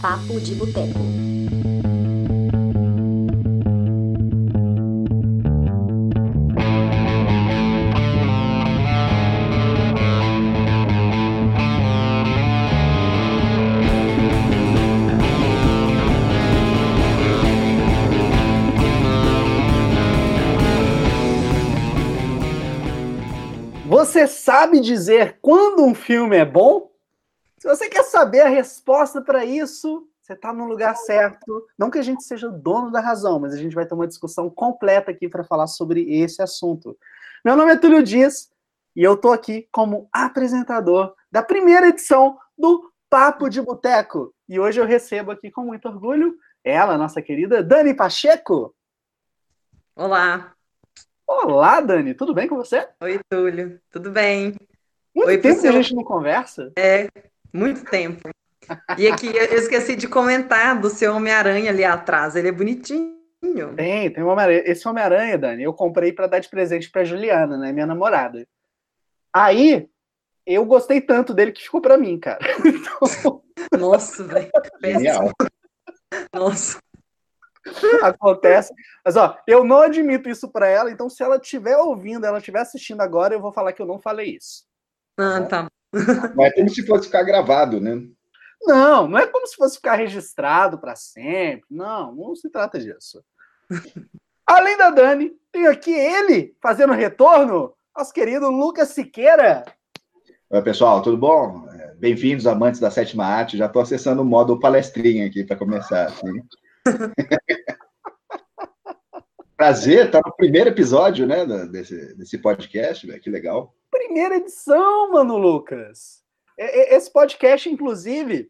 Papo de Boteco. Você sabe dizer quando um filme é bom? Saber a resposta para isso, você está no lugar certo. Não que a gente seja dono da razão, mas a gente vai ter uma discussão completa aqui para falar sobre esse assunto. Meu nome é Túlio Dias e eu estou aqui como apresentador da primeira edição do Papo de Boteco. E hoje eu recebo aqui com muito orgulho ela, nossa querida Dani Pacheco. Olá. Olá, Dani, tudo bem com você? Oi, Túlio. Tudo bem? Muito Oi, tempo que a pessoal. gente não conversa. É, muito tempo. E aqui eu esqueci de comentar do seu Homem-Aranha ali atrás. Ele é bonitinho. Tem, tem um Homem-Aranha. Esse Homem-Aranha, Dani, eu comprei para dar de presente para Juliana, né, minha namorada. Aí, eu gostei tanto dele que ficou para mim, cara. Então, Nossa, velho. Nossa. acontece. Mas, ó, eu não admito isso para ela, então se ela estiver ouvindo, ela estiver assistindo agora, eu vou falar que eu não falei isso. Ah, tá. Mas é como se fosse ficar gravado, né? Não, não é como se fosse ficar registrado para sempre. Não, não se trata disso. Além da Dani, tem aqui ele fazendo retorno, nosso querido Lucas Siqueira. Oi, pessoal, tudo bom? É, Bem-vindos, amantes da sétima arte. Já estou acessando o modo palestrinha aqui para começar. Assim. Prazer, tá no primeiro episódio, né, desse, desse podcast, velho, que legal. Primeira edição, mano, Lucas. Esse podcast, inclusive,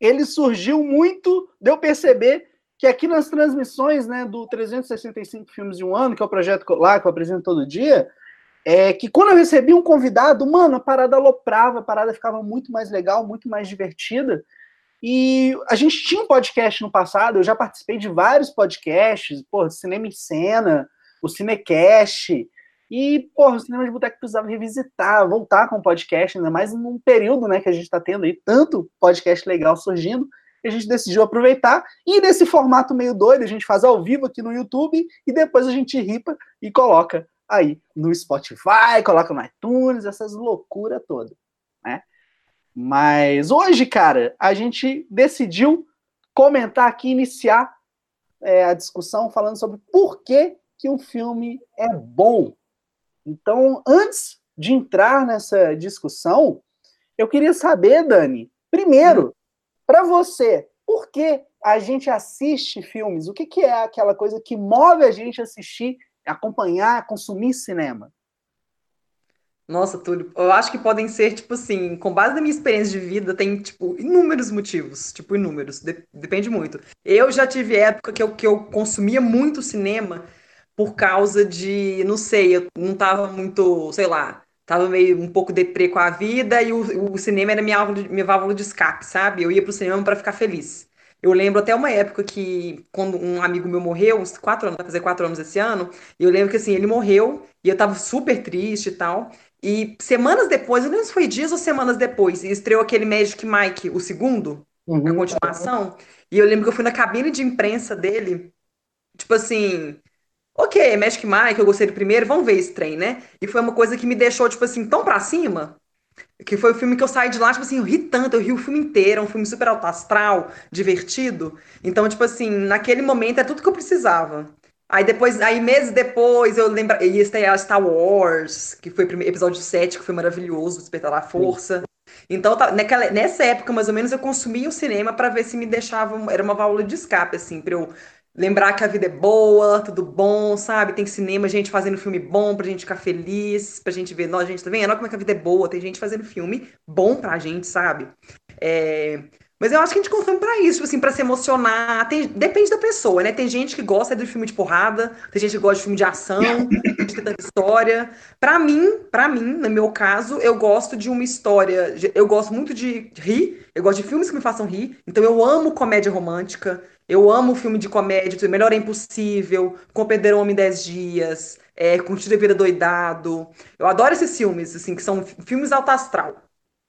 ele surgiu muito de eu perceber que aqui nas transmissões né, do 365 Filmes em um Ano, que é o projeto lá que eu apresento todo dia, é que quando eu recebi um convidado, mano, a parada aloprava, a parada ficava muito mais legal, muito mais divertida. E a gente tinha um podcast no passado, eu já participei de vários podcasts, pô, Cinema em Cena, o Cinecast, e, porra, o Cinema de Boteco precisava revisitar, voltar com o podcast, ainda mais num período, né, que a gente está tendo aí tanto podcast legal surgindo, que a gente decidiu aproveitar, e nesse formato meio doido, a gente faz ao vivo aqui no YouTube, e depois a gente ripa e coloca aí no Spotify, coloca no iTunes, essas loucuras todas, né? Mas hoje, cara, a gente decidiu comentar aqui, iniciar é, a discussão falando sobre por que, que um filme é bom. Então, antes de entrar nessa discussão, eu queria saber, Dani, primeiro, para você, por que a gente assiste filmes? O que, que é aquela coisa que move a gente a assistir, acompanhar, consumir cinema? Nossa, Túlio. Eu acho que podem ser, tipo assim, com base na minha experiência de vida, tem, tipo, inúmeros motivos. Tipo, inúmeros. De- depende muito. Eu já tive época que eu, que eu consumia muito cinema por causa de, não sei, eu não tava muito, sei lá, tava meio um pouco deprê com a vida e o, o cinema era minha válvula de, minha válvula de escape, sabe? Eu ia pro cinema para ficar feliz. Eu lembro até uma época que, quando um amigo meu morreu, uns quatro anos, vai fazer quatro anos esse ano, e eu lembro que assim, ele morreu e eu tava super triste e tal. E semanas depois, eu não lembro se foi dias ou semanas depois, estreou aquele Magic Mike, o segundo, a Uhum. continuação. E eu lembro que eu fui na cabine de imprensa dele, tipo assim, ok, Magic Mike, eu gostei do primeiro, vamos ver esse trem, né? E foi uma coisa que me deixou, tipo assim, tão pra cima, que foi o filme que eu saí de lá, tipo assim, eu ri tanto, eu ri o filme inteiro, é um filme super alto astral, divertido. Então, tipo assim, naquele momento é tudo que eu precisava. Aí depois, aí meses depois, eu lembro, ia estrear Star Wars, que foi o primeiro episódio 7, que foi maravilhoso, Despertar da Força. Então, tá- naquela, nessa época, mais ou menos, eu consumia o cinema pra ver se me deixava, era uma válvula de escape, assim, pra eu lembrar que a vida é boa, tudo bom, sabe? Tem cinema, gente fazendo filme bom pra gente ficar feliz, pra gente ver, nós, gente, tá vendo? Olha como é que a vida é boa, tem gente fazendo filme bom pra gente, sabe? É, Mas eu acho que a gente consome pra isso, tipo assim, pra se emocionar. Tem- Depende da pessoa, né? Tem gente que gosta de filme de porrada, tem gente que gosta de filme de ação, de tanta história. Pra mim, para mim, no meu caso, eu gosto de uma história. Eu gosto muito de rir, eu gosto de filmes que me façam rir. Então eu amo comédia romântica, eu amo filme de comédia, Melhor é Impossível, Como Perder um Homem em 10 Dias, é, Curtir a Vida Doidado. Eu adoro esses filmes, assim, que são filmes alto astral.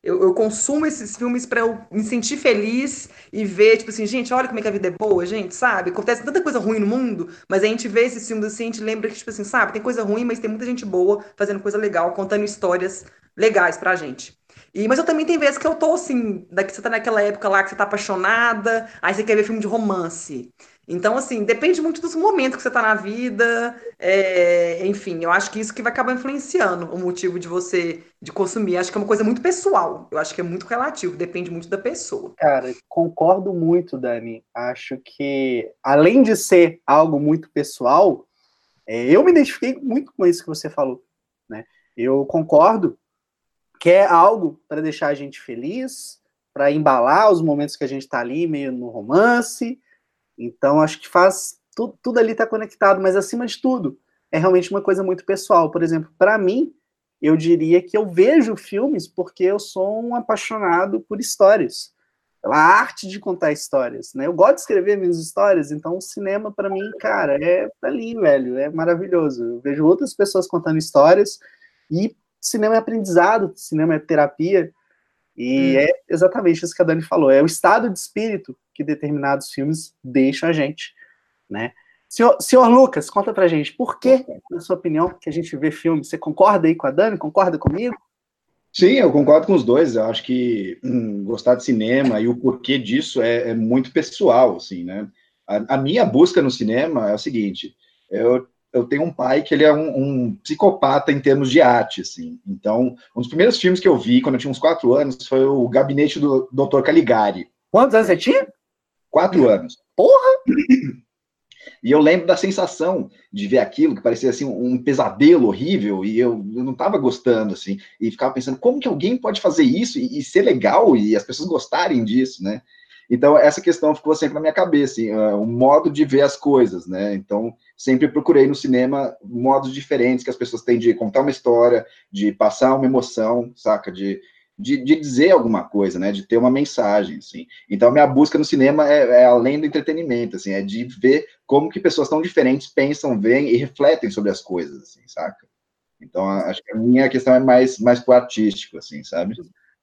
Eu, eu consumo esses filmes para eu me sentir feliz e ver, tipo assim, gente, olha como é que a vida é boa, gente, sabe? Acontece tanta coisa ruim no mundo, mas a gente vê esses filmes assim, a gente lembra que, tipo assim, sabe, tem coisa ruim, mas tem muita gente boa fazendo coisa legal, contando histórias legais pra gente. E, mas eu também tem vezes que eu tô assim, daqui você tá naquela época lá que você tá apaixonada, aí você quer ver filme de romance. Então, assim, depende muito dos momentos que você está na vida, é, enfim, eu acho que isso que vai acabar influenciando o motivo de você de consumir. Acho que é uma coisa muito pessoal, eu acho que é muito relativo, depende muito da pessoa. Cara, concordo muito, Dani. Acho que, além de ser algo muito pessoal, é, eu me identifiquei muito com isso que você falou, né? Eu concordo que é algo para deixar a gente feliz, para embalar os momentos que a gente está ali, meio no romance, então, acho que faz. Tudo, tudo ali está conectado, mas acima de tudo, é realmente uma coisa muito pessoal. Por exemplo, para mim, eu diria que eu vejo filmes porque eu sou um apaixonado por histórias, pela arte de contar histórias, né? Eu gosto de escrever minhas histórias, então o cinema para mim, cara, é ali, velho, é maravilhoso. Eu vejo outras pessoas contando histórias e cinema é aprendizado, cinema é terapia. E hum. é exatamente isso que a Dani falou, é o estado de espírito que determinados filmes deixam a gente, né? Senhor, senhor Lucas, conta pra gente, por que, na sua opinião, que a gente vê filmes? Você concorda aí com a Dani? Concorda comigo? Sim, eu concordo com os dois. Eu acho que hum, gostar de cinema e o porquê disso é, é muito pessoal, assim, né? A, a, minha busca no cinema é o seguinte: eu eu tenho um pai que ele é um, um, psicopata em termos de arte, assim. Então, um dos primeiros filmes que eu vi quando eu tinha uns quatro anos foi o Gabinete do Dr. Caligari. Quantos anos você tinha? Quatro anos. Porra! E eu lembro da sensação de ver aquilo que parecia assim um pesadelo horrível e eu, eu não estava gostando assim e ficava pensando como que alguém pode fazer isso e, e, ser legal e as pessoas gostarem disso, né? Então essa questão ficou sempre na minha cabeça, uh, um modo de ver as coisas, né? Então sempre procurei no cinema modos diferentes que as pessoas têm de contar uma história, de passar uma emoção, saca? De, de, de dizer alguma coisa, né? De ter uma mensagem, assim. Então, minha busca no cinema é, é, além do entretenimento, assim, é de ver como que pessoas tão diferentes pensam, veem e refletem sobre as coisas, assim, saca? Então, acho que a minha questão é mais, mais pro artístico, assim, sabe?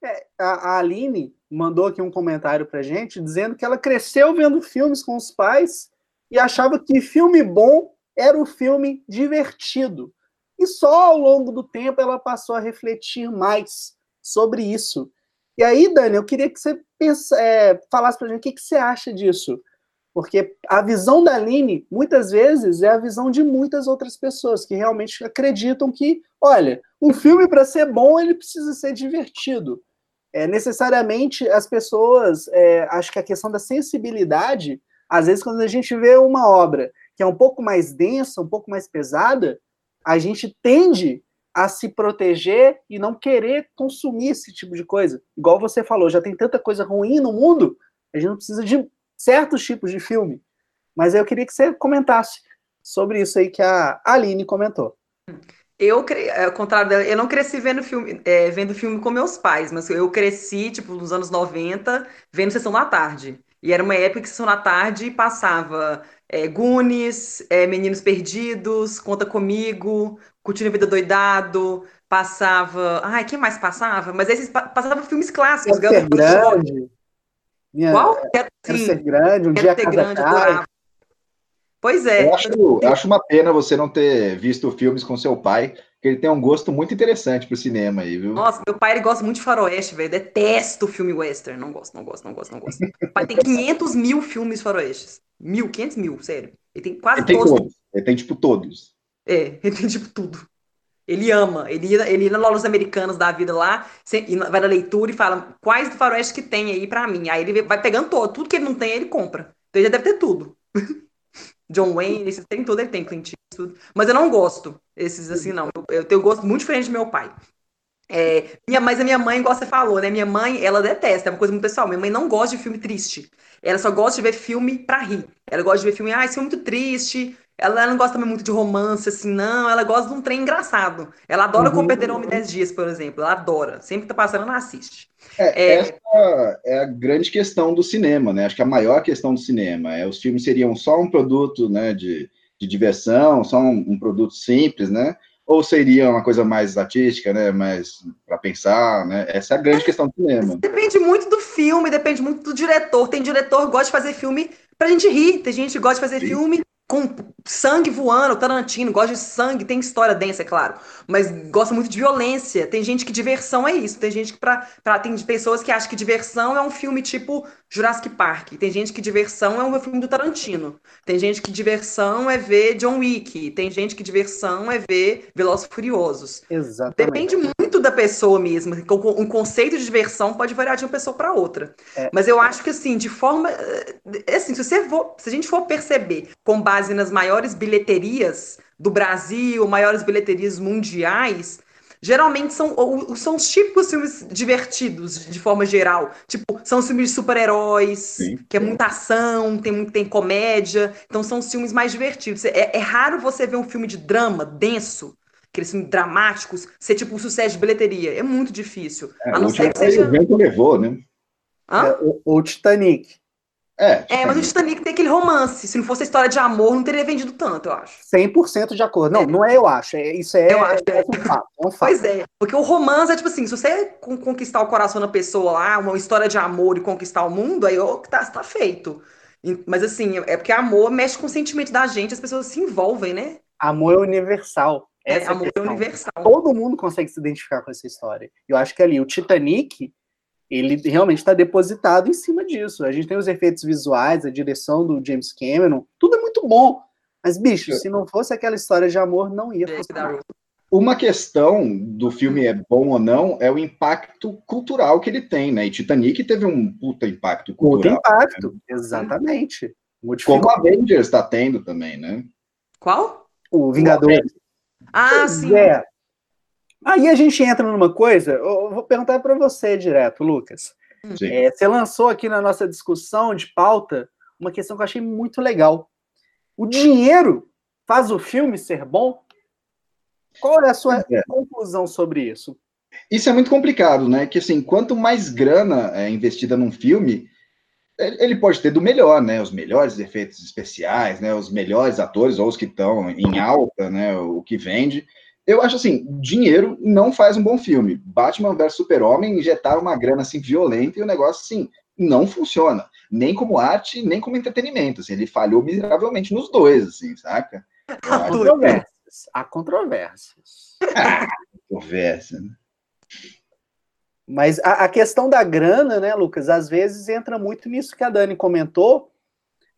É, a Aline mandou aqui um comentário pra gente, dizendo que ela cresceu vendo filmes com os pais e achava que filme bom era o filme divertido. E só ao longo do tempo ela passou a refletir mais sobre isso. E aí, Dani, eu queria que você pensa, é, falasse para gente o que, que você acha disso. Porque a visão da Aline, muitas vezes, é a visão de muitas outras pessoas que realmente acreditam que, olha, um filme para ser bom, ele precisa ser divertido. É, necessariamente, as pessoas, é, acho que a questão da sensibilidade às vezes, quando a gente vê uma obra que é um pouco mais densa, um pouco mais pesada, a gente tende a se proteger e não querer consumir esse tipo de coisa. Igual você falou, já tem tanta coisa ruim no mundo, a gente não precisa de certos tipos de filme. Mas eu queria que você comentasse sobre isso aí que a Aline comentou. Eu, ao contrário dela, eu não cresci vendo filme, é, vendo filme com meus pais, mas eu cresci, tipo, nos anos 90, vendo Sessão da Tarde. E era uma época que Sessão da Tarde passava é, é, Meninos Perdidos, Conta Comigo, Curtindo a Vida Doidado, passava... Ai, quem mais passava? Mas esses passava filmes clássicos. Quero ser grande. Minha... Qual? Quero, quero ser grande, um quero dia ser grande. Pois é. Eu acho, eu acho uma pena você não ter visto filmes com seu pai, porque ele tem um gosto muito interessante pro cinema aí, viu? Nossa, meu pai ele gosta muito de faroeste, velho. Detesto filme western. Não gosto, não gosto, não gosto, não gosto. Meu pai tem 500 mil filmes faroestes. Mil, 500 mil, sério. Ele tem quase ele tem todos. todos. Ele tem, tipo, todos. É, ele tem, tipo, tudo. Ele ama. Ele, ele ia na lojas americanas da vida lá, vai na leitura e fala quais do faroeste que tem aí pra mim. Aí ele vai pegando todo. Tudo que ele não tem, ele compra. Então ele já deve ter tudo. John Wayne, esses tem tudo, ele tem Clint Eastwood. Mas eu não gosto esses assim, não. Eu, eu tenho gosto muito diferente do meu pai. É, minha, mas a minha mãe, igual você falou, né? Minha mãe, ela detesta, é uma coisa muito pessoal. Minha mãe não gosta de filme triste. Ela só gosta de ver filme pra rir. Ela gosta de ver filme, ah, esse filme é muito triste. Ela, ela não gosta muito de romance, assim, não. Ela gosta de um trem engraçado. Ela adora uhum. Como Perder Homem 10 Dias, por exemplo. Ela adora. Sempre que tá passando, ela assiste. É, é... Essa é a grande questão do cinema, né? Acho que a maior questão do cinema é os filmes seriam só um produto, né, de, de diversão, só um, um produto simples, né? ou seria uma coisa mais artística, né? Mais para pensar, né? Essa é a grande questão do cinema. Depende muito do filme, depende muito do diretor. Tem diretor que gosta de fazer filme pra gente rir, tem gente que gosta de fazer Sim. filme com sangue voando, Tarantino, gosta de sangue, tem história densa, é claro, mas gosta muito de violência. Tem gente que diversão é isso, tem gente que pra, pra tem pessoas que acham que diversão é um filme tipo Jurassic Park, tem gente que diversão é um filme do Tarantino, tem gente que diversão é ver John Wick, tem gente que diversão é ver Velozes Furiosos. Exatamente. Depende muito da pessoa mesmo, um conceito de diversão pode variar de uma pessoa para outra. É. Mas eu acho que assim, de forma eh, assim, se você for, se a gente for perceber com base base nas maiores bilheterias do Brasil, maiores bilheterias mundiais, geralmente são, são os típicos filmes divertidos, de forma geral. Tipo, são os filmes de super-heróis, que é muita ação, tem, tem comédia. Então, são os filmes mais divertidos. É, é raro você ver um filme de drama denso, aqueles filmes dramáticos, ser tipo um sucesso de bilheteria. É muito difícil. É, a não ser que seja. O vento levou, né? É, o, o Titanic. É, é, mas o Titanic tem aquele romance. Se não fosse a história de amor, não teria vendido tanto, eu acho. 100% de acordo. Não, é. não é eu acho. É, isso é, eu acho, é, é, um fato, é um fato. Pois é. Porque o romance é tipo assim: se você conquistar o coração da pessoa lá, uma história de amor e conquistar o mundo, aí tá, tá feito. Mas assim, é porque amor mexe com o sentimento da gente, as pessoas se envolvem, né? Amor é universal. Essa é, amor é universal. Todo mundo consegue se identificar com essa história. Eu acho que ali, o Titanic ele realmente está depositado em cima disso. A gente tem os efeitos visuais, a direção do James Cameron, tudo é muito bom. Mas, bicho, se não fosse aquela história de amor, não ia funcionar. Uma questão do filme é bom ou não é o impacto cultural que ele tem, né? E Titanic teve um puta impacto cultural. Puta impacto, né? exatamente. Como Avengers está tendo também, né? Qual? O Vingadores. Ah, sim. É. Aí a gente entra numa coisa, eu vou perguntar para você direto, Lucas. É, você lançou aqui na nossa discussão de pauta uma questão que eu achei muito legal. O dinheiro faz o filme ser bom? Qual é a sua é. conclusão sobre isso? Isso é muito complicado, né? Que assim, quanto mais grana é investida num filme, ele pode ter do melhor, né? Os melhores efeitos especiais, né? Os melhores atores ou os que estão em alta, né? O que vende eu acho assim, dinheiro não faz um bom filme. Batman vs Super-Homem injetaram uma grana assim violenta e o negócio assim não funciona, nem como arte, nem como entretenimento. Assim, ele falhou miseravelmente nos dois, assim, saca? Há controvérsias. Há controvérsias. Ah, controvérsia, né? Mas a, a, questão da grana, né, Lucas, às vezes entra muito nisso que a Dani comentou,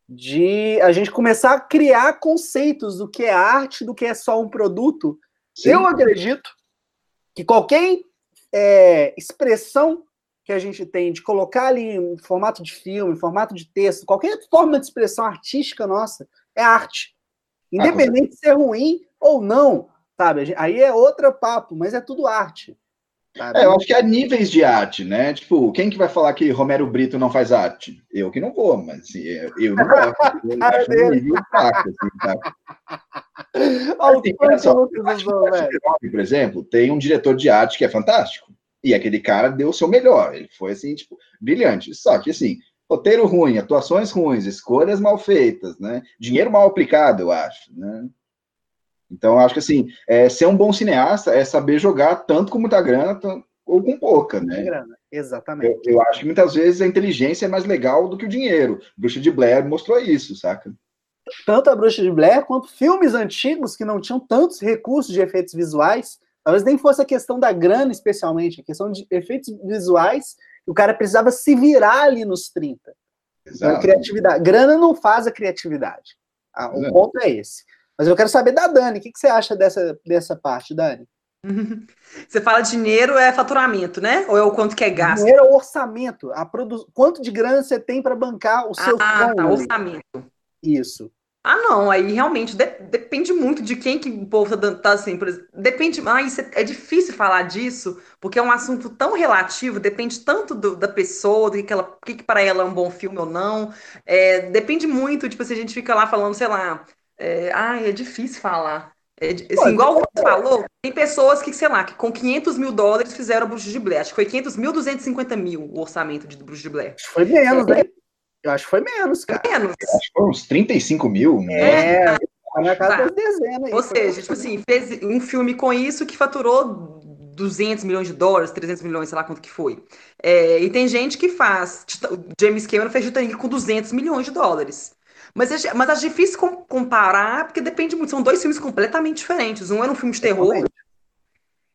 de a gente começar a criar conceitos do que é arte, do que é só um produto, Sim. Eu acredito que qualquer é, expressão que a gente tem de colocar ali em formato de filme, em formato de texto, qualquer forma de expressão artística nossa é arte. Independente ah, de ser ruim ou não, sabe? Aí é outro papo, mas é tudo arte. É, eu acho que há níveis de arte, né? Tipo, quem que vai falar que Romero Brito não faz arte? Eu que não vou, mas assim, eu não gosto. Eu acho um nível fraco, assim, tá? Assim, só, por exemplo, tem um diretor de arte que é fantástico. E aquele cara deu o seu melhor. Ele foi, assim, tipo, brilhante. Só que, assim, roteiro ruim, atuações ruins, escolhas mal feitas, né? Dinheiro mal aplicado, eu acho, né? Então, acho que assim, é, ser um bom cineasta é saber jogar tanto com muita grana ou com pouca, né? Grana, exatamente. Eu, eu, acho que muitas vezes a inteligência é mais legal do que o dinheiro. Bruxa de Blair mostrou isso, saca? Tanto a Bruxa de Blair quanto filmes antigos que não tinham tantos recursos de efeitos visuais. Talvez nem fosse a questão da grana, especialmente, a questão de efeitos visuais, o cara precisava se virar ali nos 30. Exato. Então, criatividade. Grana não faz a criatividade. Ah, o é. ponto é esse. Mas eu quero saber da Dani. O que, que você acha dessa, dessa parte, Dani? Você fala dinheiro é faturamento, né? Ou é o quanto que é gasto? Dinheiro é o orçamento. A produ... Quanto de grana você tem para bancar o seu ah, tá, orçamento. Isso. Ah, não, aí realmente de depende muito de quem que o povo tá, tá assim, por exemplo, depende, ah, isso é, é, difícil falar disso, porque é um assunto tão relativo, depende tanto do, da pessoa, do que, que ela, que, que para ela é um bom filme ou não, é, depende muito, tipo, se a gente fica lá falando, sei lá, é, ai, é difícil falar. É, assim, igual você falou, tem pessoas que, sei lá, que com 500 mil dólares fizeram Bruxa de Blair. Acho que foi 500 mil, 250 mil o orçamento de Bruxa de Blair. Foi menos, né? Eu acho que foi menos, cara. Menos. Acho que foi uns 35 mil, né? É, Tá na casa das dezenas. Ou seja, tipo assim, fez um filme com isso que faturou 200 milhões de dólares, 300 milhões, sei lá quanto que foi. É, e tem gente que faz. James Cameron fez Titanic com 200 milhões de dólares. Mas, é, mas é difícil comparar, porque depende muito. São dois filmes completamente diferentes. Um era um filme de terror,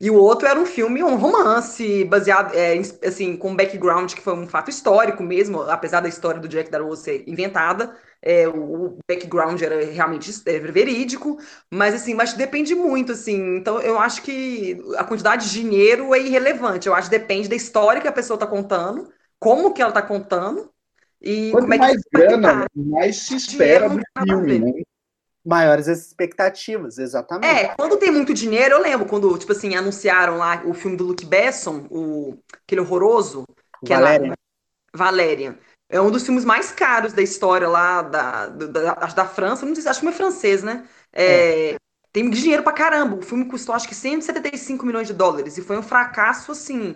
e o outro era um filme, um romance, baseado, é, assim, com um background que foi um fato histórico mesmo, apesar da história do Jack Darrow ser inventada, é, o background era realmente era verídico, mas assim, mas depende muito, assim, então eu acho que a quantidade de dinheiro é irrelevante, eu acho que depende da história que a pessoa está contando, como que ela está contando, e Quanto como é que mais grana, mais se espera do filme, né? Maiores expectativas, exatamente. É, quando tem muito dinheiro, eu lembro quando, tipo assim, anunciaram lá o filme do Luke Besson, o, aquele horroroso, que Valerian. é lá, Valerian. É um dos filmes mais caros da história lá da, da, da França, não sei, acho que é francês, né? É, é. Tem dinheiro pra caramba. O filme custou acho que 175 milhões de dólares e foi um fracasso, assim,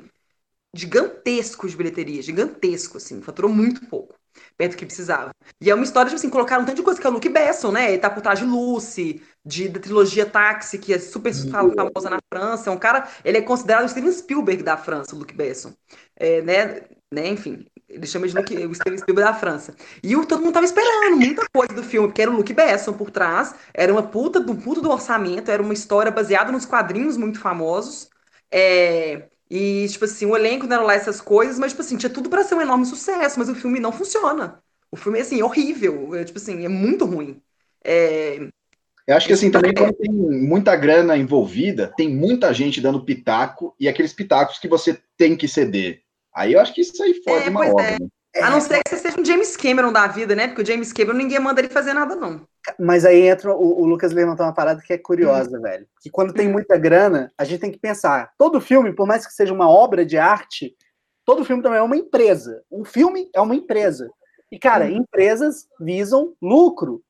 gigantesco de bilheteria, gigantesco, assim, faturou muito pouco perto do que precisava. E é uma história, tipo assim, colocaram um tanto de coisa, que é o Luke Besson, né? Ele tá por trás de Lucy, de, da trilogia Táxi, que é super famosa na França. É um cara, ele é considerado o Steven Spielberg da França, o Luke Besson. É, né, né, enfim, ele chama de Luke, o Steven Spielberg da França. E o, todo mundo tava esperando muita coisa do filme, porque era o Luke Besson por trás, era uma puta do puta do orçamento, era uma história baseada nos quadrinhos muito famosos. É, e, tipo assim, o elenco era lá essas coisas, mas, tipo assim, tinha tudo para ser um enorme sucesso, mas o filme não funciona. O filme é, assim, horrível. É, tipo assim, é muito ruim. É... Eu acho que, assim, também quando tem muita grana envolvida, tem muita gente dando pitaco e aqueles pitacos que você tem que ceder. Aí eu acho que isso aí fode é, uma obra. É. Né? A não ser que você seja um James Cameron da vida, né? Porque o James Cameron ninguém manda ele fazer nada, não. Mas aí entra o, o Lucas levantou uma parada que é curiosa, hum. velho. Que quando tem muita grana, a gente tem que pensar. Todo filme, por mais que seja uma obra de arte, todo filme também é uma empresa. Um filme é uma empresa. E, cara, hum. empresas visam lucro.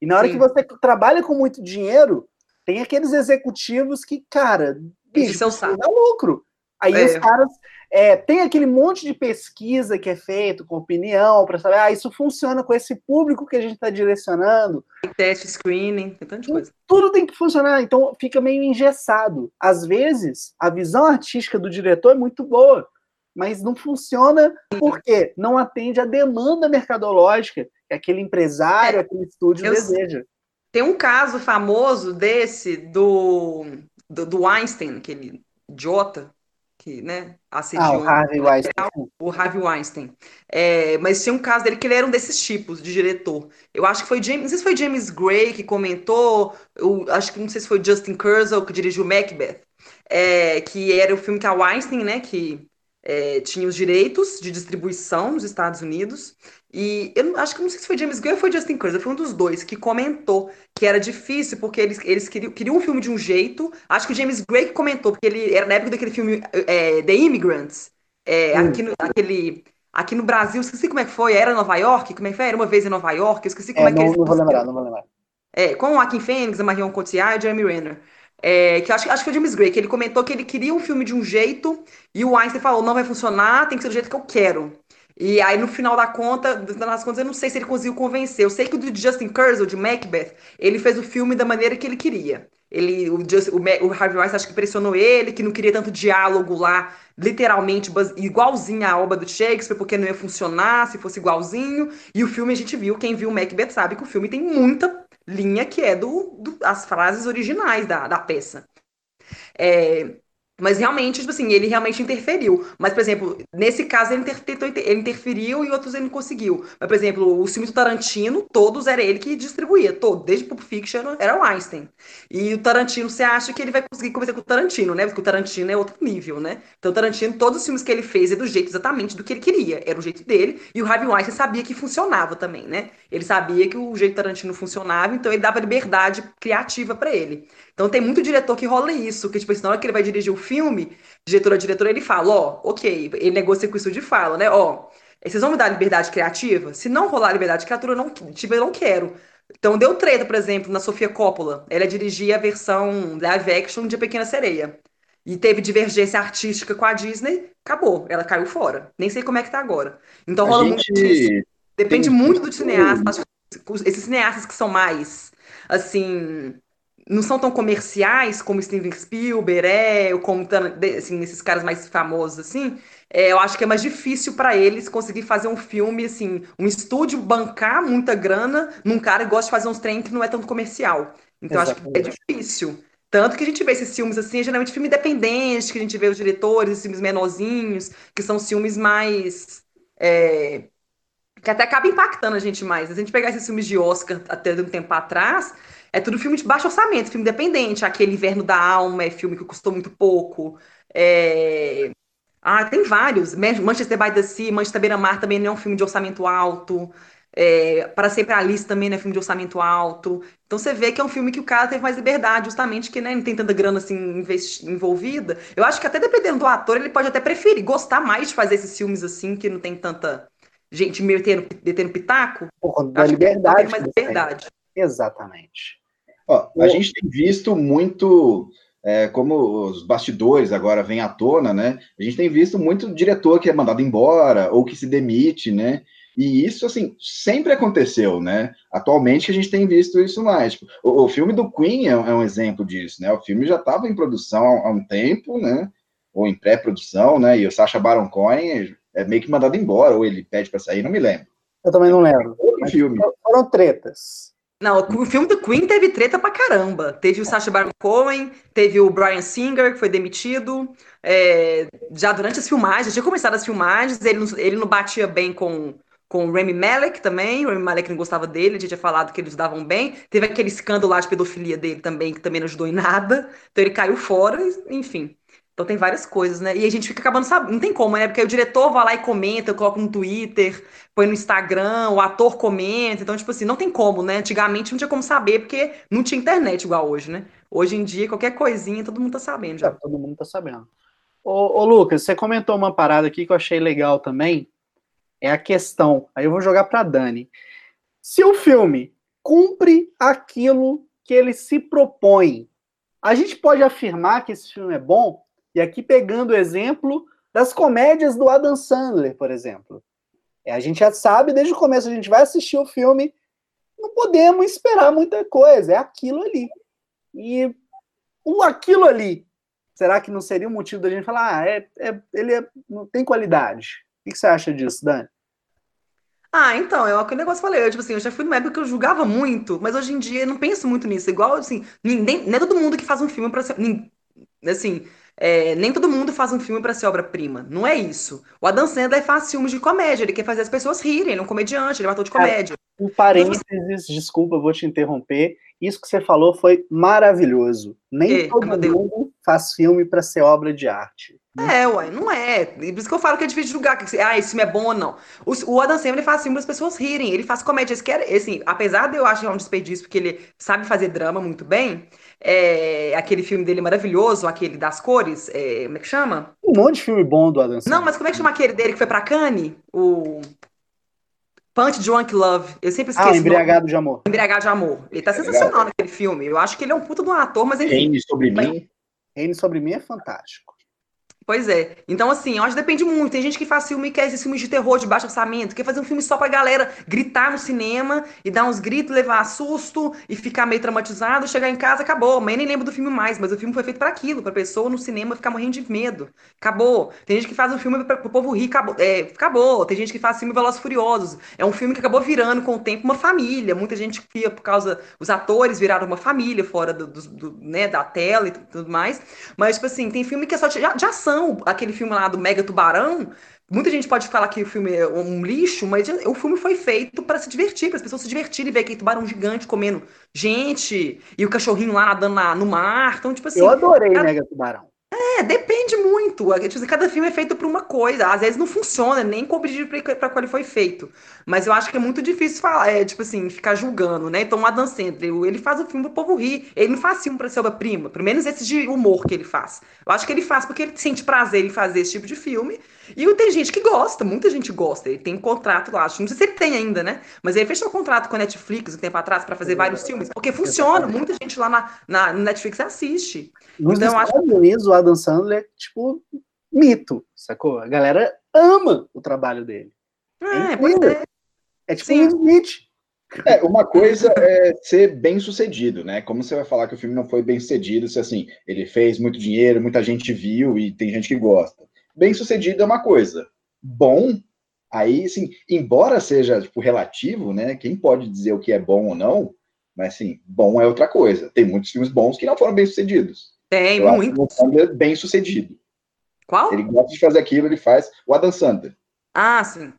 E na hora Sim. que você trabalha com muito dinheiro, tem aqueles executivos que, cara, bicho, dá lucro. Aí é. os caras é, tem aquele monte de pesquisa que é feito com opinião para saber, ah, isso funciona com esse público que a gente está direcionando. Teste, screening, tem tanta coisa. Tudo tem que funcionar, então fica meio engessado. Às vezes, a visão artística do diretor é muito boa, mas não funciona porque não atende à demanda mercadológica que aquele empresário, é, aquele estúdio deseja. Tem um caso famoso desse do, do, do Einstein, aquele idiota, que, né, assediou ah, o Harvey Weinstein. O Harvey Weinstein. É, mas tinha um caso dele que ele era um desses tipos de diretor. Eu acho que foi James, não sei se foi James Gray que comentou, eu acho que não sei se foi Justin Kurzel que dirigiu Macbeth, é, que era o filme que a Weinstein, né, que é, tinha os direitos de distribuição nos Estados Unidos. E eu acho que não sei se foi James Gunn ou foi Justin Kurzel, foi um dos dois que comentou que era difícil porque eles, eles queriam, queriam um filme de um jeito. Acho que o James Gray que comentou, porque ele era na época daquele filme é, The Immigrants, é, hum. aqui no, aquele, aqui no Brasil, esqueci como é que foi, era Nova York? Como é que foi? Era uma vez em Nova York, esqueci como é, é que não, eles... Não vou lembrar, não vou lembrar. É, com o Joaquin Phoenix, a Marion Cotillard e Jeremy Renner. É, que acho, acho que foi o James Gray, que ele comentou que ele queria um filme de um jeito e o Einstein falou: não vai funcionar, tem que ser do jeito que eu quero. E aí, no final da conta, das contas, eu não sei se ele conseguiu convencer. Eu sei que o do Justin Kurzel, de Macbeth, ele fez o filme da maneira que ele queria. Ele, o, Just, o, o Harvey Weinstein acho que pressionou ele, que não queria tanto diálogo lá, literalmente igualzinho à obra do Shakespeare, porque não ia funcionar se fosse igualzinho. E o filme a gente viu, quem viu Macbeth sabe que o filme tem muita linha que é do, do as frases originais da, da peça. É, mas realmente, tipo assim, ele realmente interferiu. Mas, por exemplo, nesse caso ele, inter ele interferiu e outros ele não conseguiu. Mas, por exemplo, o filme do Tarantino, todos era ele que distribuía, todo, desde Pulp Fiction era o Einstein. E o Tarantino, você acha que ele vai conseguir conversar com o Tarantino, né? Porque o Tarantino é outro nível, né? Então, o Tarantino, todos os filmes que ele fez é do jeito exatamente do que ele queria, era o jeito dele. E o Harvey Weinstein sabia que funcionava também, né? Ele sabia que o jeito Tarantino funcionava, então ele dava liberdade criativa para ele. Então tem muito diretor que rola isso, que tipo assim, na hora que ele vai dirigir o filme, diretor a diretor, ele fala, ó, ok, ele negocia com isso de fala, né? Ó, vocês vão me dar liberdade criativa? Se não rolar liberdade criativa, eu não, tipo, eu não quero. Então deu treta, por exemplo, na Sofia Coppola. Ela dirigia a versão live action de A Pequena Sereia. E teve divergência artística com a Disney, acabou. Ela caiu fora. Nem sei como é que tá agora. Então rola gente... muito disso. Depende muito do cineasta. Esses cineastas que são mais assim, não são tão comerciais como Steven Spielberg é, ou como assim, esses caras mais famosos assim, é, eu acho que é mais difícil para eles conseguir fazer um filme assim, um estúdio bancar muita grana num cara que gosta de fazer uns trem que não é tanto comercial. Então Exatamente. acho que é difícil. Tanto que a gente vê esses filmes assim, é geralmente filme independente, que a gente vê os diretores, os filmes menorzinhos, que são filmes mais. É, que até acaba impactando a gente mais. Se a gente pegar esses filmes de Oscar até um tempo atrás, é tudo filme de baixo orçamento, filme independente. Aquele Inverno da Alma é filme que custou muito pouco. É... Ah, tem vários. Manchester by the Sea, Manchester Beira-Mar também não é um filme de orçamento alto. É, para sempre Alice também não é filme de orçamento alto. Então você vê que é um filme que o cara teve mais liberdade, justamente que né, não tem tanta grana assim envolvida. Eu acho que até dependendo do ator, ele pode até preferir, gostar mais de fazer esses filmes assim, que não tem tanta gente metendo, detendo pitaco. Porra, da liberdade. Mais liberdade. Exatamente. Ó, a o... gente tem visto muito. É, como os bastidores agora vêm à tona, né? A gente tem visto muito diretor que é mandado embora ou que se demite, né? E isso, assim, sempre aconteceu, né? Atualmente a gente tem visto isso mais. Tipo, o, o, filme do Queen é, é, um exemplo disso, né? O filme já estava em produção há, há, um tempo, né? Ou em pré-produção, né? E o Sacha Baron Cohen é meio que mandado embora, ou ele pede para sair, não me lembro. Eu também não lembro. filme. Foram tretas. Não, o filme do Queen teve treta pra caramba. Teve o Sacha Baron Cohen, teve o Brian Singer, que foi demitido. É, já durante as filmagens, já tinha começado as filmagens, ele, ele não batia bem com com o Remy Malek também. O Remy Malek não gostava dele, a gente tinha falado que eles davam bem. Teve aquele escândalo lá de pedofilia dele também, que também não ajudou em nada. Então ele caiu fora, enfim. Então tem várias coisas, né? E a gente fica acabando sabendo. Não tem como, né? Porque o diretor vai lá e comenta, coloca no Twitter, põe no Instagram, o ator comenta. Então, tipo assim, não tem como, né? Antigamente não tinha como saber, porque não tinha internet igual hoje, né? Hoje em dia, qualquer coisinha, todo mundo tá sabendo já. É, todo mundo tá sabendo. Ô, ô, Lucas, você comentou uma parada aqui que eu achei legal também, é a questão. Aí eu vou jogar para Dani. Se o filme cumpre aquilo que ele se propõe, a gente pode afirmar que esse filme é bom? E aqui pegando o exemplo das comédias do Adam Sandler, por exemplo. É, a gente já sabe desde o começo, a gente vai assistir o filme, não podemos esperar muita coisa, é aquilo ali. E o aquilo ali, será que não seria um motivo da gente falar, ah, é, é ele é, não tem qualidade? O que você acha disso, Dani? Ah, então, é aquele negócio que eu falei, eu, tipo assim, eu já fui numa época que eu julgava muito, mas hoje em dia eu não penso muito nisso. Igual, assim, ninguém, nem é todo mundo que faz um filme pra ser. Assim, é, nem todo mundo faz um filme para ser obra-prima. Não é isso. O Adam Sandler faz filmes de comédia, ele quer fazer as pessoas rirem, ele é um comediante, ele é um ator de comédia. um parênteses, desculpa, vou te interromper. Isso que você falou foi maravilhoso. Nem todo mundo faz filme para ser obra de arte. É, uai, não é. Por isso que eu falo que é difícil julgar, que, ah, esse filme é bom ou não. O, o Adam Sandler faz filme para as pessoas rirem, ele faz comédia. Esse quer, assim, apesar de eu achar um desperdício, porque ele sabe fazer drama muito bem, é, aquele filme dele maravilhoso, aquele das cores, é, como é que chama? Um monte de filme bom do Adam Sandler. Não, mas como é que chama aquele dele que foi para Cannes? O... Punch Drunk Love. Eu sempre esqueço. Ah, Embriagado de Amor. Embriagado de Amor. Ele tá sensacional naquele filme. Eu acho que ele é um puta de um ator, mas enfim. Reine sobre mim. Reine sobre mim é fantástico. Pois é. Então, assim, eu acho que depende muito. Tem gente que faz filme que é esses filmes de terror de baixo orçamento, quer fazer um filme só pra galera gritar no cinema e dar uns gritos, levar susto e ficar meio traumatizado, chegar em casa, acabou. Mas nem lembro do filme mais, mas o filme foi feito para aquilo, pra pessoa no cinema ficar morrendo de medo. Acabou. Tem gente que faz um filme pro povo rir, acabou. É, acabou. Tem gente que faz filme Velozes Furiosos. É um filme que acabou virando com o tempo uma família. Muita gente via por causa. Os atores viraram uma família fora do, do, do né, da tela e tudo mais. Mas, tipo assim, tem filme que é só de ação. Aquele filme lá do Mega Tubarão, Muita gente pode falar que o filme é um lixo, mas o filme foi feito para se divertir, para as pessoas se divertirem e ver aquele tubarão gigante comendo gente e o cachorrinho lá nadando na, no mar. Então, tipo assim. Eu adorei cara... Mega Tubarão. É, depende muito. Tipo, cada filme é feito por uma coisa. Às vezes não funciona, nem com o objetivo para qual ele foi feito. Mas eu acho que é muito difícil falar, é, tipo assim, ficar julgando, né? Então, o Adam Sandler, ele faz o filme pro povo rir. Ele não faz filme pra ser obra-prima. Pelo menos esse de humor que ele faz. Eu acho que ele faz porque ele sente prazer em fazer esse tipo de filme. E tem gente que gosta, muita gente gosta. Ele tem um contrato, eu acho. Não sei se ele tem ainda, né? Mas ele fechou um contrato com a Netflix um tempo atrás para fazer vários filmes. Porque funciona. Muita gente lá na, na Netflix assiste. Nos então, Estados acho... Unidos, o Adam Sandler é, tipo, mito, sacou? A galera ama o trabalho dele. É, é pois é. É tipo Sim. um Smith. É, uma coisa é ser bem sucedido, né? Como você vai falar que o filme não foi bem sucedido se assim, ele fez muito dinheiro, muita gente viu e tem gente que gosta. Bem sucedido é uma coisa. Bom, aí assim, embora seja tipo, relativo, né? Quem pode dizer o que é bom ou não, mas assim, bom é outra coisa. Tem muitos filmes bons que não foram bem sucedidos. Tem, Eu muito. Sandler bem sucedido. Qual? Ele gosta de fazer aquilo, ele faz. O Adam Sandler. Ah, sim.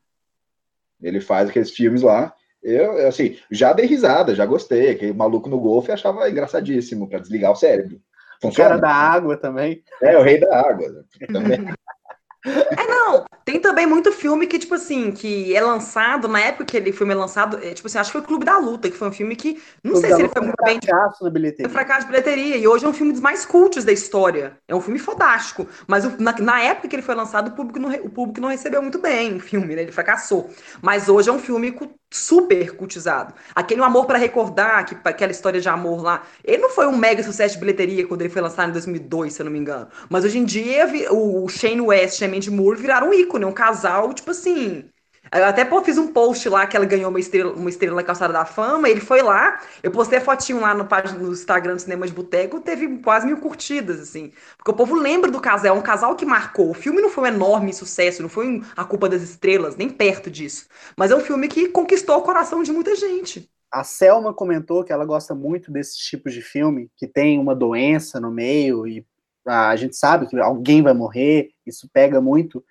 Ele faz aqueles filmes lá eu, assim, já dei risada, já gostei. Aquele maluco no golfe achava engraçadíssimo para desligar o cérebro. Funciona? O cara da água também. É, o rei da água. Também. É, não. Tem também muito filme que, tipo assim, que é lançado, na época que ele filme é lançado, é, tipo assim, acho que foi o Clube da Luta, que foi um filme que, não sei se ele foi muito bem. fracasso na bilheteria. Foi fracasso de bilheteria. E hoje é um filme dos mais cultos da história. É um filme fodástico. Mas na, na época que ele foi lançado, o público, não, o público não recebeu muito bem o filme, né? Ele fracassou. Mas hoje é um filme super cultizado. Aquele Amor para Recordar, que, aquela história de amor lá, ele não foi um mega sucesso de bilheteria quando ele foi lançado em 2002, se eu não me engano. Mas hoje em dia, o Shane West Mandy Moore viraram um ícone, um casal, tipo assim, eu até pô, fiz um post lá que ela ganhou uma estrela, uma estrela na calçada da fama. Ele foi lá, eu postei a fotinho lá no, no Instagram do Cinema de Boteco, teve quase mil curtidas, assim. Porque o povo lembra do casal, é um casal que marcou. O filme não foi um enorme sucesso, não foi a culpa das estrelas, nem perto disso. Mas é um filme que conquistou o coração de muita gente. A Selma comentou que ela gosta muito desses tipos de filme, que tem uma doença no meio e a gente sabe que alguém vai morrer, isso pega muito.